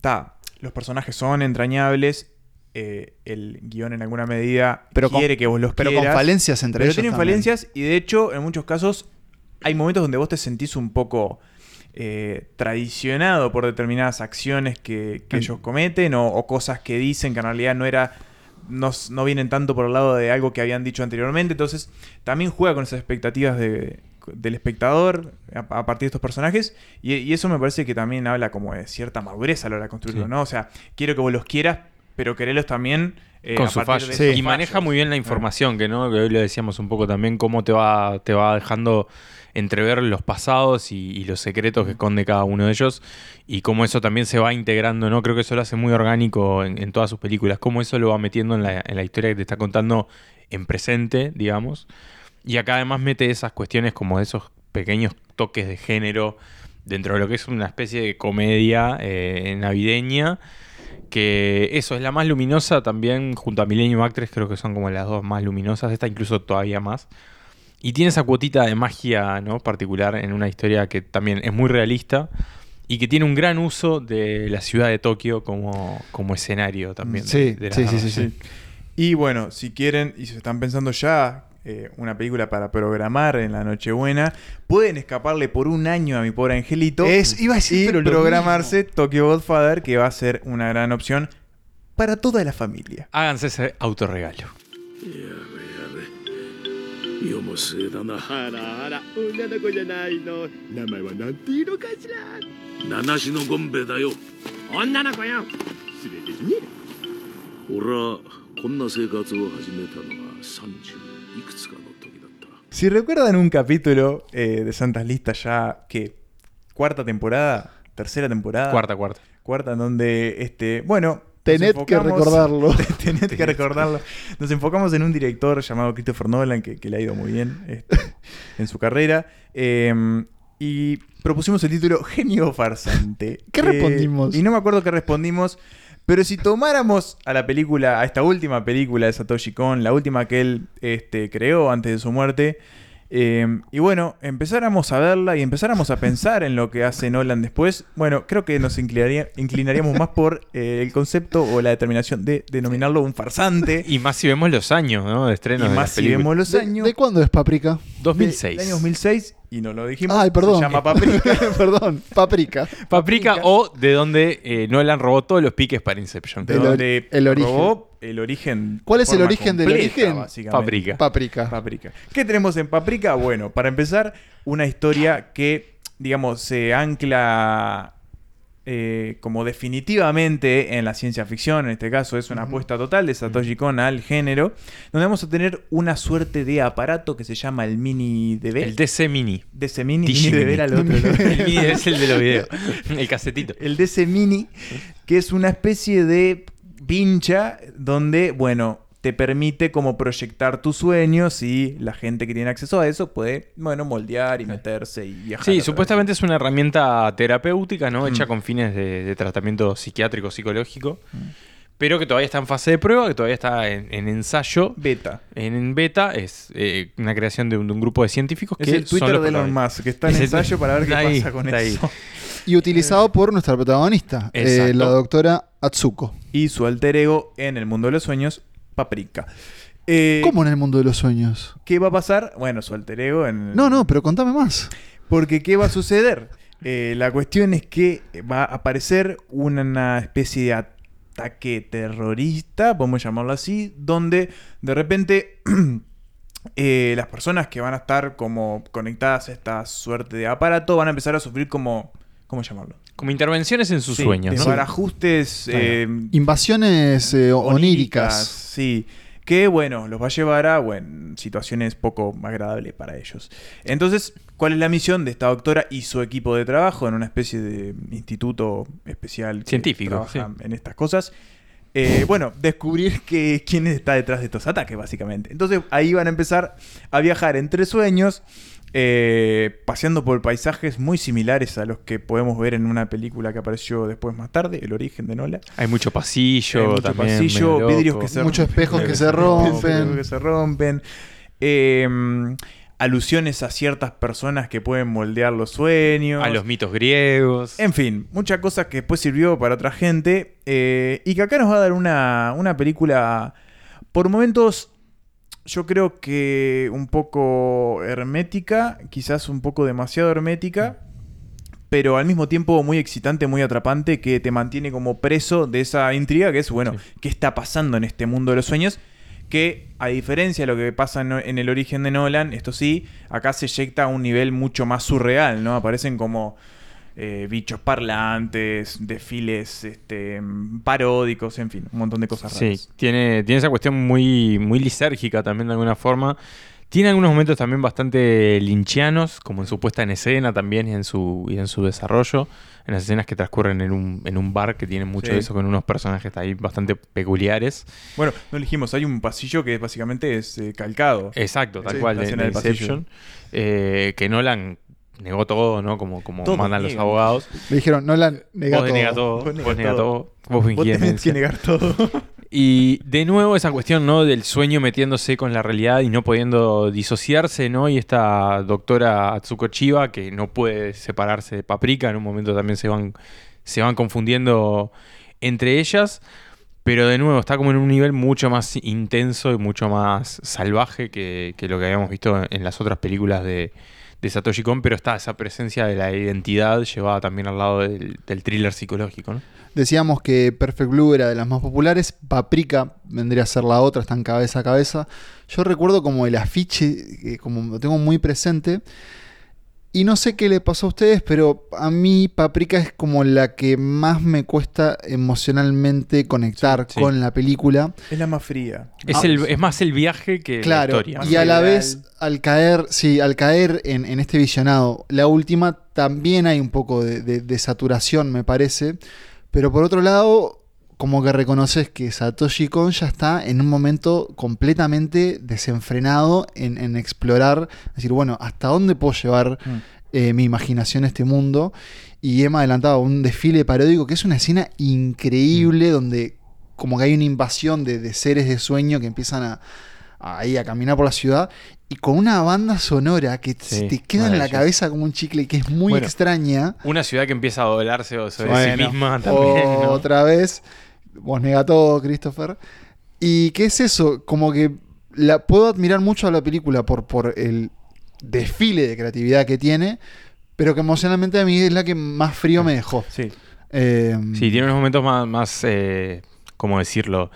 ta, los personajes son entrañables, eh, el guion en alguna medida Pero con- quiere que vos los Pero con quieras, falencias entre pero ellos. tienen también. falencias y de hecho en muchos casos hay momentos donde vos te sentís un poco eh, traicionado por determinadas acciones que, que Mm. ellos cometen o, o cosas que dicen que en realidad no era no, no vienen tanto por el lado de algo que habían dicho anteriormente entonces también juega con esas expectativas de- del espectador a, a partir de estos personajes y, y eso me parece que también habla como de cierta madurez a la hora de construirlo Sí. no o sea quiero que vos los quieras pero quererlos también eh, con a su fallo. de Sí. Y maneja fallos. muy bien la información, que no, que hoy lo decíamos un poco también, cómo te va, te va dejando entrever los pasados y, y los secretos que esconde cada uno de ellos y cómo eso también se va integrando, ¿no? Creo que eso lo hace muy orgánico en, en todas sus películas, cómo eso lo va metiendo en la, en la historia que te está contando en presente, digamos. Y acá además mete esas cuestiones como esos pequeños toques de género dentro de lo que es una especie de comedia eh, navideña que eso es la más luminosa también junto a Millennium Actress creo que son como las dos más luminosas esta incluso todavía más. Y tiene esa cuotita de magia no particular en una historia que también es muy realista y que tiene un gran uso de la ciudad de Tokio como, como escenario también de- Sí, de la sí, sí, sí, sí. Y bueno, si quieren y se están pensando ya eh, una película para programar en la Nochebuena, pueden escaparle por un año a mi pobre angelito. Es- iba a decir, y pero programarse Tokyo Godfather, que va a ser una gran opción para toda la familia. háganse ese autorregalo si recuerdan un capítulo eh, de Santas Listas ya que cuarta temporada, tercera temporada, cuarta, cuarta, cuarta en donde este, bueno, tened que recordarlo, [LAUGHS] tened que recordarlo. Nos enfocamos en un director llamado Christopher Nolan que, le ha ido muy bien este, [LAUGHS] en su carrera em, y propusimos el título Genio farsante. ¿Qué respondimos? Y no me acuerdo qué respondimos pero si tomáramos a la película, a esta última película de Satoshi Kon, la última que él este, creó antes de su muerte, eh, y bueno, empezáramos a verla y empezáramos a pensar en lo que hace Nolan después, bueno, creo que nos inclinaría- inclinaríamos más por eh, el concepto o la determinación de denominarlo un farsante. Y más si vemos los años, ¿no? De estreno Y de más si vemos los ¿De, años. de cuándo es Paprika? 2006. Del año 2006, y no lo dijimos. Ay, perdón. Se llama Paprika. [LAUGHS] perdón, Paprika. Paprika o de donde eh, Nolan robó todos los piques para Inception. de El donde el origen. robó el origen. ¿Cuál es el origen del completa, origen? básicamente. Paprika. Paprika. Paprika. ¿Qué tenemos en Paprika? Bueno, para empezar, una historia que, digamos, se ancla eh, como definitivamente en la ciencia ficción. En este caso es una apuesta total de Satoshi Kon al género, donde vamos a tener una suerte de aparato que se llama el Mini DB. El DC Mini. DC Mini, Mini DB Mini. era [LAUGHS] el otro, Mini es el de los videos. El casetito. el DC Mini, que es una especie de pincha donde, bueno, te permite como proyectar tus sueños y la gente que tiene acceso a eso puede, bueno, moldear y meterse y viajar. Sí, supuestamente es una herramienta terapéutica, ¿no? Hecha Mm. con fines de, de tratamiento psiquiátrico, psicológico. Pero que todavía está en fase de prueba, que todavía está en, en ensayo. beta. En, en beta es eh, una creación de un, de un grupo de científicos Es que el son Twitter de Elon. Musk, que está en Es el- ensayo para ver [LAUGHS] qué ahí, pasa con ahí. eso. Y utilizado por nuestra protagonista, eh, la doctora Atsuko. Y su alter ego en el mundo de los sueños, Paprika. Eh, ¿Cómo en el mundo de los sueños? ¿Qué va a pasar? Bueno, su alter ego en... No, no, pero contame más. Porque ¿qué va a suceder? Eh, la cuestión es que va a aparecer una especie de ataque terrorista, podemos llamarlo así, donde de repente [CLEARS THROAT] eh, las personas que van a estar como conectadas a esta suerte de aparato van a empezar a sufrir como... ¿Cómo llamarlo? Como intervenciones en sus Sí, sueños, ¿no? desbarajustes eh, Invasiones eh, oníricas. Sí. Que bueno, los va a llevar a bueno, situaciones poco agradables para ellos. Entonces, ¿cuál es la misión de esta doctora y su equipo de trabajo en una especie de instituto especial que Científico, trabaja en estas cosas? Eh, bueno, descubrir que, quién está detrás de estos ataques, básicamente. Entonces ahí van a empezar a viajar entre sueños, eh, paseando por paisajes muy similares a los que podemos ver en una película que apareció después más tarde, El origen de Nola. Hay mucho pasillo, Hay mucho también. pasillo, medio vidrios loco. que se Muchos espejos que se rompen. que se rompen. Eh, alusiones a ciertas personas que pueden moldear los sueños. A los mitos griegos. En fin, muchas cosas que después sirvió para otra gente. eh, y que acá nos va a dar una, una película, por momentos, yo creo que un poco hermética, quizás un poco demasiado hermética. Pero al mismo tiempo muy excitante, muy atrapante, que te mantiene como preso de esa intriga que es, bueno, ¿qué está pasando en este mundo de los sueños? Que a diferencia de lo que pasa en, en el origen de Nolan, esto sí, acá se eyecta a un nivel mucho más surreal, ¿no? Aparecen como eh, bichos parlantes, desfiles este, paródicos, en fin, un montón de cosas Sí, raras. tiene, tiene esa cuestión muy, muy lisérgica también de alguna forma. Tiene algunos momentos también bastante linchianos, como en su puesta en escena también y en su, y en su desarrollo. En las escenas que transcurren en un, en un bar que tienen mucho Sí. de eso, con unos personajes ahí bastante peculiares. Bueno, no elegimos, hay un pasillo que básicamente es eh, calcado. Exacto, tal Sí, cual, de, de. Inception. eh, que Nolan negó todo, ¿no? Como, como Todo mandan los abogados. Le dijeron, Nolan, nega vos todo. nega todo, Vos vos nega todo. todo, vos fingís Vos tenés demencia. que negar todo. Y de nuevo esa cuestión, ¿no? Del sueño metiéndose con la realidad y no pudiendo disociarse, ¿no? Y esta doctora Atsuko Chiba que no puede separarse de Paprika, en un momento también se van, se van confundiendo entre ellas. Pero de nuevo, está como en un nivel mucho más intenso y mucho más salvaje que, que lo que habíamos visto en las otras películas de, de Satoshi Kon, pero está esa presencia de la identidad llevada también al lado del, thriller psicológico. Decíamos que Perfect Blue era de las más populares, Paprika vendría a ser la otra, están cabeza a cabeza. Yo recuerdo como el afiche, eh, como lo tengo muy presente, y no sé qué le pasó a ustedes, pero a mí Paprika es como la que más me cuesta emocionalmente conectar Sí, sí. con la película. Es la más fría. Es, Ah, el, es más el viaje que Claro, la historia. Y a la vez, al caer, sí, al caer en, en este visionado, la última también hay un poco de, de- de saturación, me parece. Pero por otro lado, como que reconoces que Satoshi Kon ya está en un momento completamente desenfrenado en, en explorar, decir, bueno, ¿hasta dónde puedo llevar Mm. eh, mi imaginación a este mundo. Y Emma adelantaba un desfile paródico que es una escena increíble donde como que hay una invasión de, de seres de sueño que empiezan a, a- caminar por la ciudad y con una banda sonora que Sí, te queda en la cabeza como un chicle que es muy Bueno, extraña. Una ciudad que empieza a doblarse sobre Bueno, sí misma también. ¿no? Otra vez, vos nega todo, Christopher. ¿Y qué es eso? Como que la, puedo admirar mucho a la película por, por el desfile de creatividad que tiene, pero que emocionalmente a mí es la que más frío me dejó. Sí. Eh, Sí, tiene unos momentos más, más eh, ¿cómo decirlo?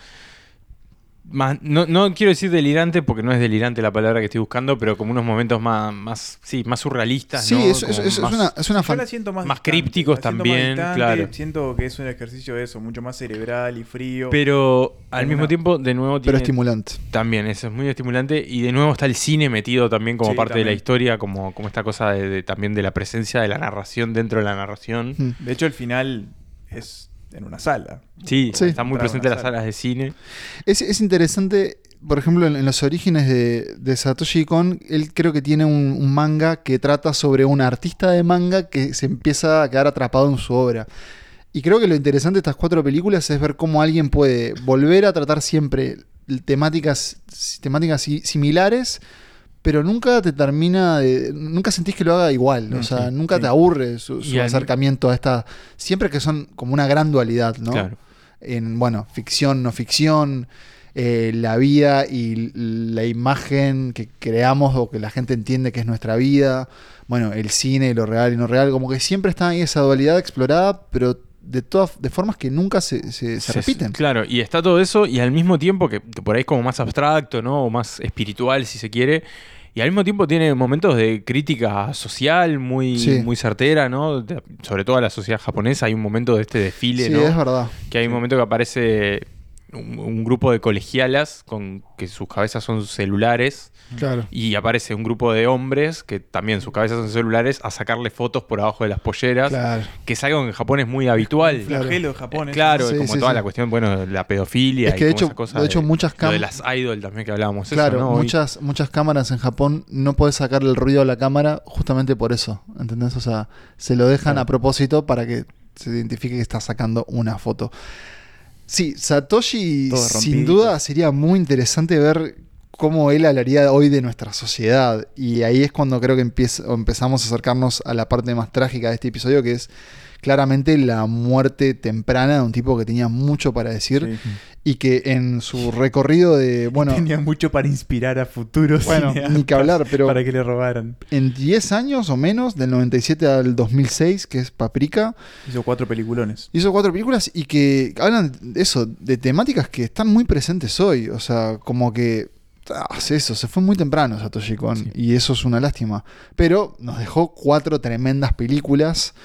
Más, no, no quiero decir delirante porque no es delirante la palabra que estoy buscando, pero como unos momentos más, más, sí, más surrealistas. sí, ¿no? es, Como es- es más- una, es una Yo fan- la siento más, más distante, crípticos la siento más también, distante, claro. Siento que es un ejercicio de eso, mucho más cerebral y frío. Pero al mismo una- tiempo, de nuevo, pero estimulante. también, eso es muy estimulante. Y de nuevo está el cine metido también como Sí, parte de la historia, como, como esta cosa de, de- también de la presencia de la narración dentro de la narración. Mm. De hecho, el final es en una sala. Sí, Sí. está muy presente en las sala. salas de cine. Es, es interesante, por ejemplo, en, en los orígenes de, de Satoshi Kon, él creo que tiene un, un manga que trata sobre un artista de manga que se empieza a quedar atrapado en su obra. Y creo que lo interesante de estas cuatro películas es ver cómo alguien puede volver a tratar siempre temáticas, temáticas si- similares, pero nunca te termina de. Nunca sentís que lo haga igual. o Mm, sea, sí, nunca sí. te aburre su, acercamiento a esta. Siempre que son como una gran dualidad, ¿no? Claro. en, bueno, ficción, no ficción, eh, la vida y la imagen que creamos o que la gente entiende que es nuestra vida, bueno, el cine, lo real y no real, como que siempre está ahí esa dualidad explorada, pero de todas, de formas que nunca se, se- se Se- repiten. Claro, y está todo eso, y al mismo tiempo, que, que por ahí es como más abstracto, ¿no? O más espiritual, si se quiere. Y al mismo tiempo tiene momentos de crítica social muy, Sí. muy certera, ¿no? De- sobre todo a la sociedad japonesa. Hay un momento de este desfile, Sí, ¿no? es verdad. Que hay un momento que aparece un, un grupo de colegialas con que sus cabezas son celulares. Claro. Y aparece un grupo de hombres que también sus cabezas son celulares a sacarle fotos por abajo de las polleras. Claro. Que es algo que en Japón es muy habitual. Claro. Flagelo de Japón. Eh, eso. Claro, Sí, como sí, toda sí. la cuestión, bueno, la pedofilia Es que y de como hecho- esa cosa de hecho muchas lo cam- de las idol también que hablábamos eso, Claro, muchas, muchas cámaras en Japón no puedes sacarle el ruido a la cámara justamente por eso, ¿entendés? O sea, se lo dejan Claro. a propósito para que se identifique que está sacando una foto. Sí, Satoshi sin duda sería muy interesante ver cómo él hablaría hoy de nuestra sociedad. Y ahí es cuando creo que empieza, empezamos a acercarnos a la parte más trágica de este episodio, que es claramente la muerte temprana de un tipo que tenía mucho para decir Sí. y que en su recorrido de, bueno, Tenía mucho para inspirar a futuros. Bueno, ni que hablar, pero- Para que le robaran. en 10 años o menos, del 97 al 2006, que es Paprika, Hizo cuatro peliculones. hizo cuatro películas y que hablan de eso, de temáticas que están muy presentes hoy. O sea, como que. ah, eso, se fue muy temprano Satoshi Kon Sí. y eso es una lástima. Pero nos dejó cuatro tremendas películas.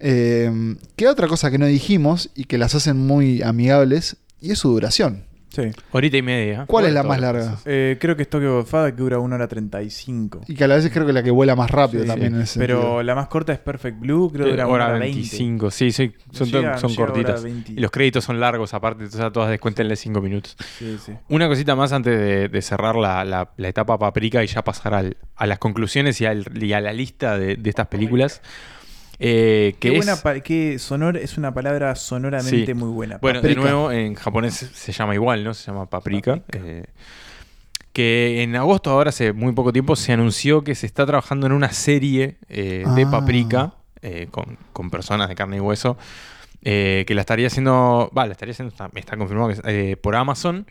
Eh, queda otra cosa que no dijimos y que las hacen muy amigables y es su duración. Sí. Horita y media. ¿Cuál es la más larga? Eh, creo que es Tokyo Godfather que dura 1 hora 35. Y que a la vez creo que la que vuela más rápido Sí, también sí. en ese Pero sentido. la más corta es Perfect Blue, creo que Eh, dura 1 hora hora 25, sí, sí, son, No llega- son no llega a hora cortitas. 20. Y los créditos son largos aparte, o sea, todas descuéntenle 5 minutos. Sí, sí. Una cosita más antes de, de cerrar la, la- la etapa paprika y ya pasar al- a las conclusiones y, al- y a la lista de, de estas películas. Eh, que Qué es, buena qué sonor, es una palabra sonoramente Sí. muy buena. bueno, paprika. de nuevo, en japonés se- llama igual, ¿no? Se llama paprika. Paprika. eh, que en agosto, ahora hace muy poco tiempo, se anunció que se está trabajando en una serie eh, de Ah. paprika con, con personas de carne y hueso. que la estaría haciendo, va, la estaría haciendo, está, está confirmado que por Amazon,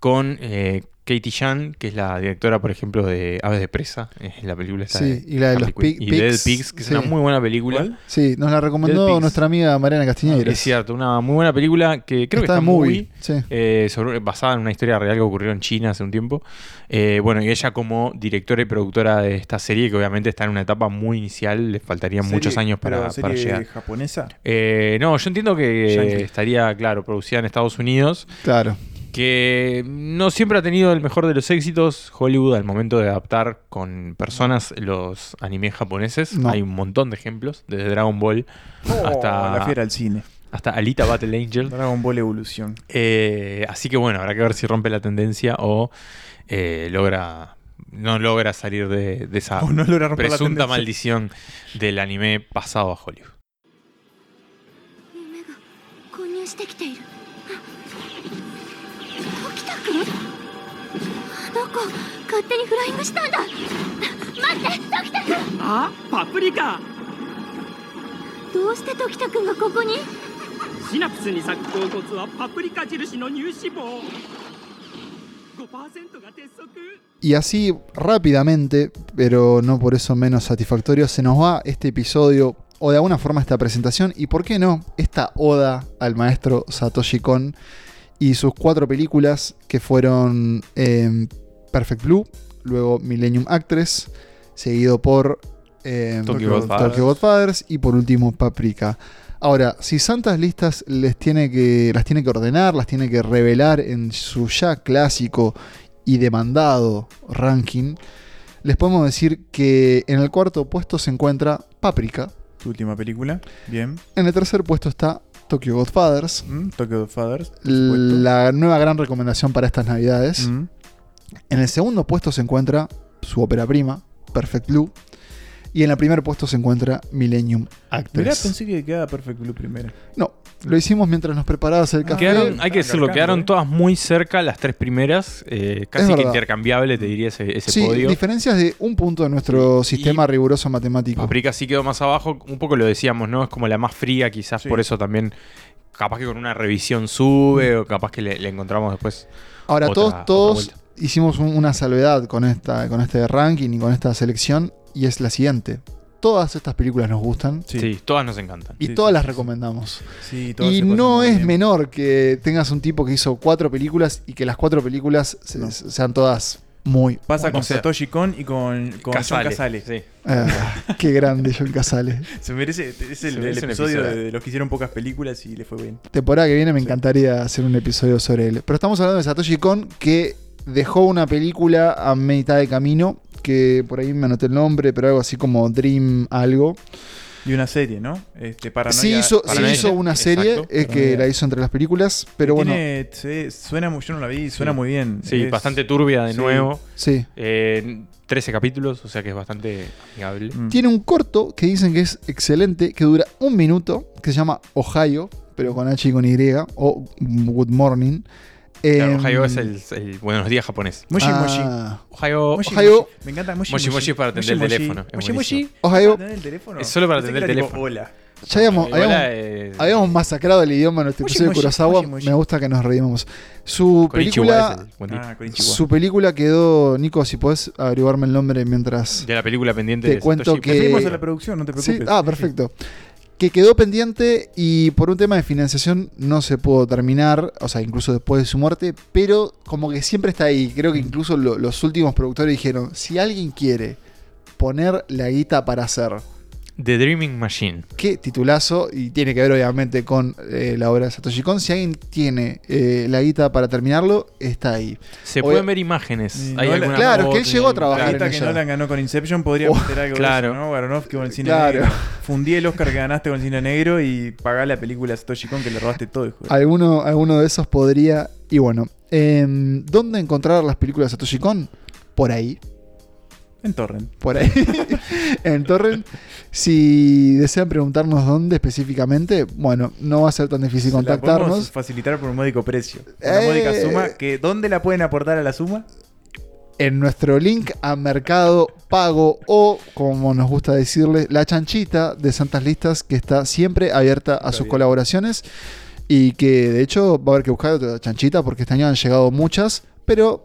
con eh, Katie Chan, que es la directora, por ejemplo, de Aves de Presa, es la película esta Sí, y la de los pig- y Dead pigs, Pigs, que sí. es una muy buena película. ¿Cuál? Sí, nos la recomendó Pigs. nuestra amiga Mariana Castiñeiras. Es cierto, una muy buena película que creo Está que está muy movie, sí. eh, sobre- basada en una historia real que ocurrió en China hace un tiempo. Eh, bueno, y ella como directora y productora de esta serie, que obviamente está en una etapa muy inicial, le faltarían Serie- muchos años para, pero para serie llegar. japonesa? Eh, no, yo entiendo que Yankee. estaría, claro, producida en Estados Unidos, Claro. Que no siempre ha tenido el mejor de los éxitos Hollywood al momento de adaptar con personas los animes japoneses. No. Hay un montón de ejemplos, desde Dragon Ball hasta, Oh, La fiera al cine. hasta Alita Battle Angel. Dragon Ball Evolución. Eh, así que bueno, habrá que ver si rompe la tendencia o eh, logra no logra salir de, de esa O no logra romper la presunta maldición del anime pasado a Hollywood. あの子勝手にフライングしたんだ待って時田君あパプリカどうして時田君がここにシナプスに咲く甲骨はパプリカ印の乳脂肪5%が鉄則 Y así rápidamente, pero no por eso menos satisfactorio, se nos va este episodio o de alguna forma esta presentación y por qué no, esta oda al maestro Satoshi Kon y sus cuatro películas que fueron eh, Perfect Blue, luego Millennium Actress, seguido por eh, Tokyo Godfathers. Tokyo Godfathers y por último Paprika. Ahora, si Santas Listas les tiene que, las tiene que ordenar, las tiene que revelar en su ya clásico y demandado ranking, les podemos decir que en el cuarto puesto se encuentra Paprika, Tu última película. Bien. en el tercer puesto está Tokyo Godfathers, Mm, Tokyo Fathers. por supuesto. la nueva gran recomendación para estas navidades. Mm. En el segundo puesto se encuentra su ópera prima, Perfect Blue. Y en el primer puesto se encuentra Millennium Actress. Mirá, pensé que quedaba Perfect Blue primero. No, lo hicimos mientras nos preparabas el café. Quedaron, hay que Ah, decirlo, quedaron todas muy cerca las tres primeras, eh, casi que verdad. intercambiable te diría ese, ese sí, podio. diferencias de un punto de nuestro sistema riguroso matemático. Paprika sí quedó más abajo, un poco lo decíamos, ¿no? Es como la más fría, quizás Sí. por eso también, capaz que con una revisión sube o capaz que le, le encontramos después. Ahora, otra- todos, otra todos. Hicimos un- una salvedad con, esta, con este ranking y con esta selección, y es la siguiente. Todas estas películas nos gustan Sí. Sí. todas nos encantan. y Sí, todas sí, las recomendamos. Sí, todas Y no es bien. menor que tengas un tipo que hizo cuatro películas y que las cuatro películas se- No. sean todas muy. Pasa buenas. con Satoshi Kon y con, con John Casale. Sí. Ah, qué grande John Casale. [LAUGHS] Se merece, es el, episodio episodio. de, de los que hicieron pocas películas y le fue bien. Temporada que viene me Sí. encantaría hacer un episodio sobre él. Pero estamos hablando de Satoshi Kon que dejó una película a mitad de camino, que por ahí me anoté el nombre, pero algo así como Dream algo. Y una serie, ¿no? Este, Paranoia, sí hizo, sí Paranoia. hizo una serie exacto. eh, que la hizo entre las películas, pero bueno, se- suena muy, yo no la vi, suena Sí. muy bien. Sí, Es- bastante turbia de sí. nuevo. sí. Eh, 13 capítulos, o sea que es bastante amigable. Mm. Tiene un corto que dicen que es excelente, que dura un minuto, que se llama Ohio, pero con H y con Y, o Good Morning. Claro, Em, Ohio es el, el Buenos días japonés. Moshi Moshi. ah, Ohio Moshi, Ohio- Moshi. Me encanta Moshi Moshi Moshi para atender el teléfono, es Moshi Moshi. buenísimo. ¿Para Ohio- atender el teléfono? Es solo para Pensé atender el tipo, teléfono. Hola. ya habíamos, eh, habíamos masacrado el idioma en nuestro episodio de Kurosawa. moshi, moshi. Me gusta que nos reímos. Su película. Ah, su película quedó, Nico, si podés averiguarme el nombre mientras... De la película pendiente Te de cuento Satoshi que- a la producción, no te Sí, preocupes. ah, perfecto. Que quedó pendiente y por un tema de financiación no se pudo terminar, o sea, incluso después de su muerte, pero como que siempre está ahí. Creo que incluso lo- los últimos productores dijeron, si alguien quiere poner la guita para hacer, The Dreaming Machine. qué titulazo, y tiene que ver obviamente con eh, la obra de Satoshi Kon, si alguien tiene eh, la guita para terminarlo, está ahí. Se Obvio- pueden ver imágenes. Sí, Hay claro, que él llegó a trabajar claro. Ahorita en que ella. Nolan ganó con Inception, podría Oh, meter algo claro. de eso, ¿no? Baronofsky con el cine Claro. negro. Fundí el Oscar que ganaste con el cine negro y pagá la película Satoshi Kon que le robaste todo, hijo. Alguno, alguno de esos podría. Y bueno, em, ¿dónde encontrar las películas de Satoshi Kon? Por ahí. En Torrent. por ahí [LAUGHS] en Torrent. Si desean preguntarnos dónde específicamente, bueno, no va a ser tan difícil Se la contactarnos. facilitar por un módico precio. Una Eh. módica suma. Que, ¿Dónde la pueden aportar a la suma? En nuestro link a Mercado Pago o, como nos gusta decirle, la chanchita de Santas Listas que está siempre abierta a Está sus bien. colaboraciones y que de hecho va a haber que buscar otra chanchita porque este año han llegado muchas, pero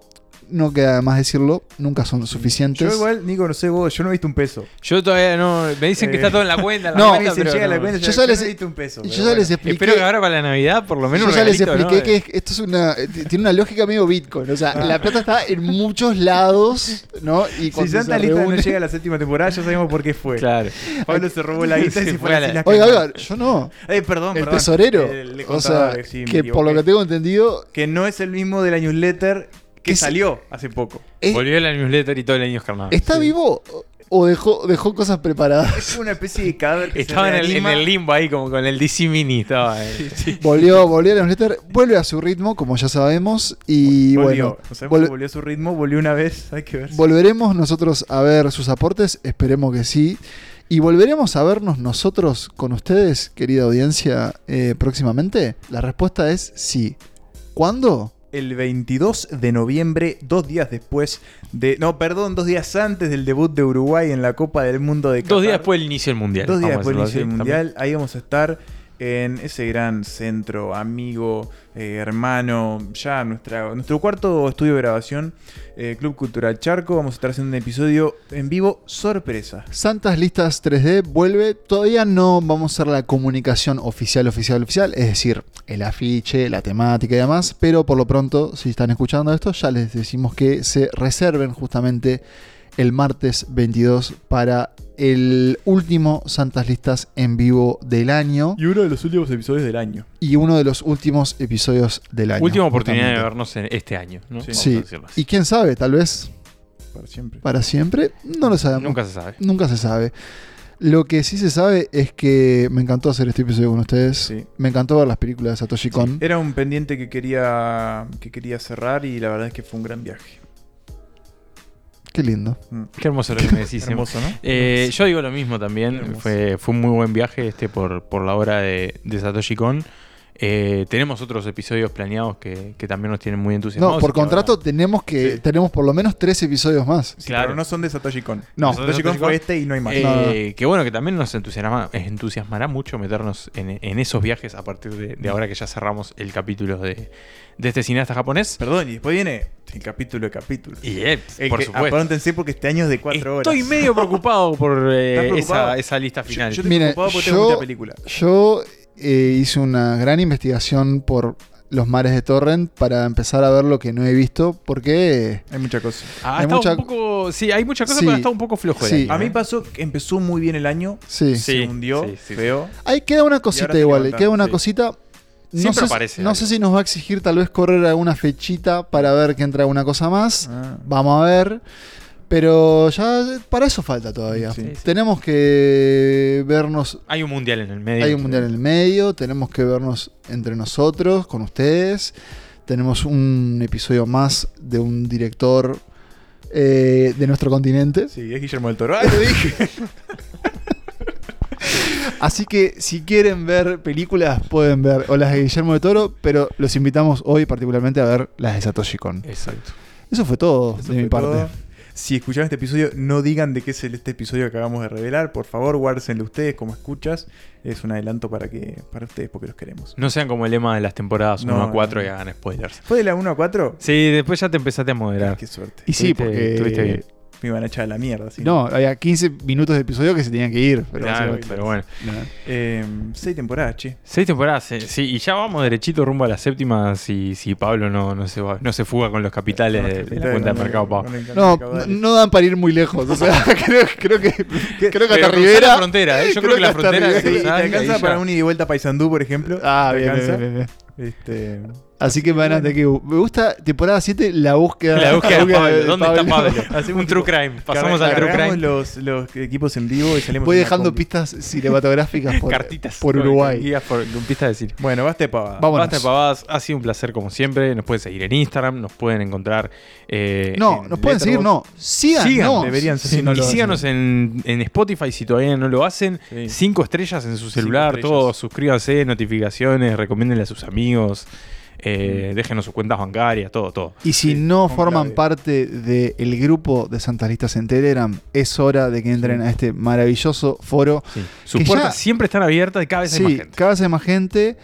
no queda de más decirlo, nunca son suficientes. Yo igual, Nico, no sé vos, yo no he visto un peso. Yo todavía no. Me dicen que Eh, está todo en la cuenta. en [LAUGHS] la no, cuenta, me dicen, pero llega la no. cuenta, Yo ya les- no he visto un peso. yo ya les expliqué. Espero que ahora para la Navidad, por lo menos. Yo un ya les expliqué ¿no? que esto es una. eh, Tiene una lógica medio Bitcoin. O sea, Ah. la plata está en muchos lados, ¿no? Y Si Santa se Lista reúne- no llega a la séptima temporada, ya sabemos por qué fue. Claro. Pablo se robó la [LAUGHS] guita y Se fue a la- Oiga, oiga, yo no. Eh, perdón, El perdón. tesorero. Eh, o sea, que por lo que tengo entendido. Que no es el mismo de la newsletter que Es- salió hace poco. es- Volvió la newsletter y todo el año escarnado. ¿Está Sí. vivo? o dejó, dejó cosas preparadas. Es una especie de cadáver que Estaba se en el, en el limbo ahí, como con el DC Mini. Estaba. Volvió, volvió a la newsletter, vuelve a su ritmo, como ya sabemos, y volvió. bueno, No sabemos vol- si volvió a su ritmo, volvió una vez, hay que ver. volveremos nosotros a ver sus aportes, esperemos que sí, y volveremos a vernos nosotros con ustedes, querida audiencia, eh, próximamente. La respuesta es sí. ¿Cuándo? El 22 de noviembre, dos días después de. No, perdón, dos días antes del debut de Uruguay en la Copa del Mundo de Qatar. Dos días después del inicio del mundial. Dos días después del inicio del mundial. Ahí vamos a estar en ese gran centro, amigo, eh, hermano, ya nuestra, nuestro cuarto estudio de grabación, eh, Club Cultural Charco. Vamos a estar haciendo un episodio en vivo sorpresa. Santas Listas 3D vuelve. Todavía no vamos a hacer la comunicación oficial, oficial, oficial. Es decir, el afiche, la temática y demás. Pero por lo pronto, si están escuchando esto, ya les decimos que se reserven justamente el martes 22 para el último Santas Listas en vivo del año. Y uno de los últimos episodios del año. Y uno de los últimos episodios del año. Última oportunidad de vernos en este año. ¿no? Sí. Y quién sabe, tal vez Para siempre. para siempre. No lo sabemos. Nunca se sabe. Nunca se sabe. Lo que sí se sabe es que me encantó hacer este episodio con ustedes. Sí. Me encantó ver las películas de Satoshi Kon. Era un pendiente que quería, que quería cerrar y la verdad es que fue un gran viaje. Qué lindo. Mm. Qué hermoso lo que me decís. [LAUGHS] Hermoso, ¿no? Eh, yo digo lo mismo también. Fue, fue un muy buen viaje este por, por la hora de, de Satoshi Kon. Eh, tenemos otros episodios planeados que, que también nos tienen muy entusiasmados. No, por contrato ahora- tenemos que Sí. tenemos por lo menos tres episodios más. Sí, claro. Pero no son de Satoshi Kon. No. Satoshi, Kon fue este y no hay más. Eh, No, no. Que bueno, que también nos entusiasma- entusiasmará mucho meternos en, en esos viajes a partir de, de ahora que ya cerramos el capítulo de, de este cineasta japonés. Perdón, y después viene el capítulo de capítulo. Y El por que- supuesto. Apróntense porque este año es de cuatro Estoy horas. medio preocupado por eh, esa, esa lista final. yo estoy Mire, preocupado porque tengo yo- mucha película. Yo eh, hice una gran investigación por los mares de Torrent para empezar a ver lo que no he visto porque Hay mucha cosa. Ah, hay mucha- un poco. Sí, hay mucha cosa, Sí. pero está un poco flojo. el Sí. año, A mí ¿eh? pasó que empezó muy bien el año, sí. Sí. se hundió, sí, sí, feo. Ahí queda una cosita igual, queda una sí. cosita. No, Siempre sé, aparece no sé si nos va a exigir tal vez correr alguna fechita para ver que entra alguna cosa más. Ah. Vamos a ver. Pero ya para eso falta todavía. Sí, sí. Tenemos que vernos. Hay un mundial en el medio. Hay un mundial en el medio. Tenemos que vernos entre nosotros, con ustedes. Tenemos un episodio más de un director eh, de nuestro continente. Sí, es Guillermo del Toro. ¡Ay, lo dije! [LAUGHS] Así que si quieren ver películas, pueden ver o las de Guillermo de Toro, pero los invitamos hoy particularmente a ver las de Satoshi Kon. Exacto. Eso fue todo Eso de mi parte. todo. Si escucharon este episodio, no digan de qué es el- este episodio que acabamos de revelar. Por favor, guárdenlo ustedes como escuchas. Es un adelanto para que para ustedes porque los queremos. No sean como el lema de las temporadas 1 No, a 4 no. y hagan spoilers. ¿Fue de la 1 a 4? Sí, después ya te empezaste a moderar. Qué suerte. Y sí, porque. tuviste bien. Me iban a echar a la mierda. ¿sí? No, había 15 minutos de episodio que se tenían que ir. Pero Claro, básicamente- pero bueno. No. Eh, seis temporadas, che. Seis temporadas, eh, sí, y ya vamos derechito rumbo a la séptima si, si Pablo no, no, se va- no se fuga con los capitales de, de la cuenta de mercado pago. No, no, no dan para ir muy lejos. O sea, [LAUGHS] [LAUGHS] creo, creo que. [LAUGHS] Creo que hasta Rivera. la frontera, ¿eh? Yo creo, que la frontera Rivera- Sí, ¿Te alcanza para un ida y vuelta a Paysandú, por ejemplo? Ah, ¿Te bien, bien, bien, bien. Este, Así que van a tener que. Me gusta temporada 7, la búsqueda. La búsqueda de Pablo. ¿Dónde está Pablo? Hacemos un true crime. Pasamos al true crime. Los, los equipos en vivo y salimos Voy dejando combi. pistas [LAUGHS] cinematográficas por, Cartitas. por Uruguay. Guías por, con pistas de cine. Bueno, basta de pavada. Vamos. Basta de pavadas, ha sido un placer como siempre. Nos pueden seguir en Instagram, nos pueden encontrar. eh, No, en nos pueden seguir, no. Sigan, Sigan, no. deberían Si no y síganos en, en Spotify si todavía no lo hacen. Sí. Cinco estrellas en su celular, todos suscríbanse, notificaciones, recomiéndenle a sus amigos, eh, déjenos sus cuentas bancarias, todo, todo. Y si Sí, no forman clave. parte del grupo de Santas Listas en Telegram, es hora de que entren a este maravilloso foro. Sus puertas ya- siempre están abiertas y cada vez hay más gente. cada vez hay más gente.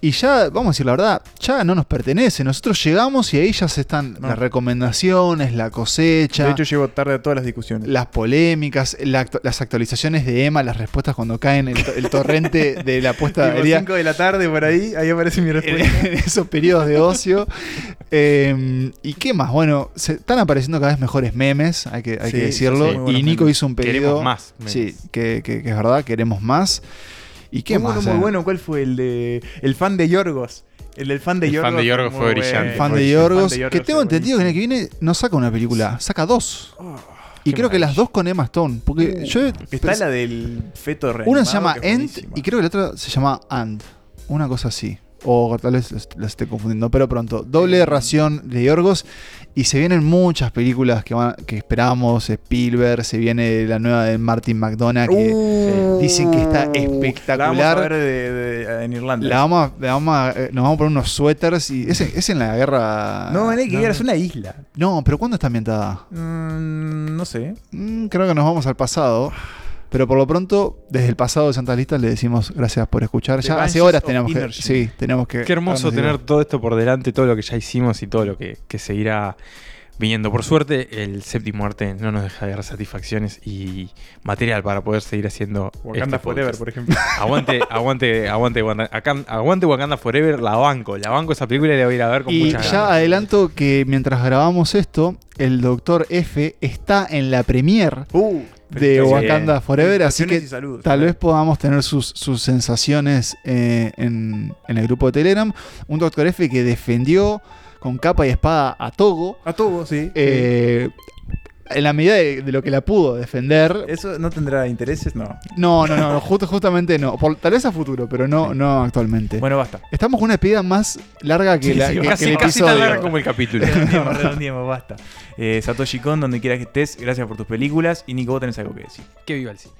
Y ya, vamos a decir la verdad, ya no nos pertenece. Nosotros llegamos y ahí ya se están No. las recomendaciones, la cosecha, De hecho, llego tarde a todas las discusiones. las polémicas, la actu- las actualizaciones de Emma, las respuestas cuando caen el, to- el torrente de la puesta Tipo al día. 5 de la tarde por ahí, ahí aparece mi respuesta. en esos periodos de ocio. Eh, ¿Y qué más? Bueno, se están apareciendo cada vez mejores memes, hay que, hay Sí, que decirlo. sí, y Nico memes. hizo un pedido. Queremos más. Sí, que, que- que es verdad, queremos más. ¿Y qué más? bueno, muy bueno. ¿Cuál fue el de el fan de Yorgos? El del fan de El Yorgos. fan de Yorgos fue brillante. El fan de. Yorgos, El que tengo entendido que el año que viene no saca una película, saca dos. Y Qué creo que las dos con Emma Stone. Porque yo. Está la del feto. Una se llama End y creo que la otra se llama And. Una cosa así. O tal vez las esté confundiendo, pero pronto. Doble ración de Yorgos. Y se vienen muchas películas que, van, que esperamos. Spielberg, se viene la nueva de Martin McDonagh. Que Uh, dicen que está La vamos a espectacular. ver de- de- en Irlanda. La vamos la vamos a- eh, nos vamos a poner unos suéteres. y Es, es en la guerra. no, en que es una isla. No, pero ¿cuándo está ambientada? Mm, no sé. Mm, creo que nos vamos al pasado. Pero por lo pronto, desde el pasado de Santas Listas le decimos gracias por escuchar. The Ya hace horas tenemos que. Sí, tenemos que. Qué hermoso tener todo esto por delante, todo lo que ya hicimos y todo lo que, que seguirá viniendo. Por suerte, el séptimo arte no nos deja de dar satisfacciones y material para poder seguir haciendo. Wakanda este Forever, por ejemplo. [LAUGHS] Aguante, aguante, aguante, Wanda- acá- aguante Wakanda Forever, la banco. La banco esa película y la voy a ir a ver con Y muchas ya ganas. adelanto que mientras grabamos esto, el Doctor F está en la premiere Uh, de. Wakanda Forever, así que saludos. tal vez podamos tener sus, sus sensaciones eh, en, en el grupo de Telegram. Un Doctor F que defendió con capa y espada a Togo. A todo, sí. eh, en la medida de, de lo que la pudo defender. ¿Eso no tendrá intereses? No. No, no, no, justo, justamente no. Por- tal vez a futuro, pero no, no actualmente. Bueno, basta. Estamos con una despedida más larga que, Sí, la, sí, que- que Casi, el casi tan larga como el capítulo. Redondeemos, redondeemos, [LAUGHS] basta. Eh, Satoshi Kon, donde quiera que estés, gracias por tus películas. Y Nico, vos tenés algo que decir. que viva el cine.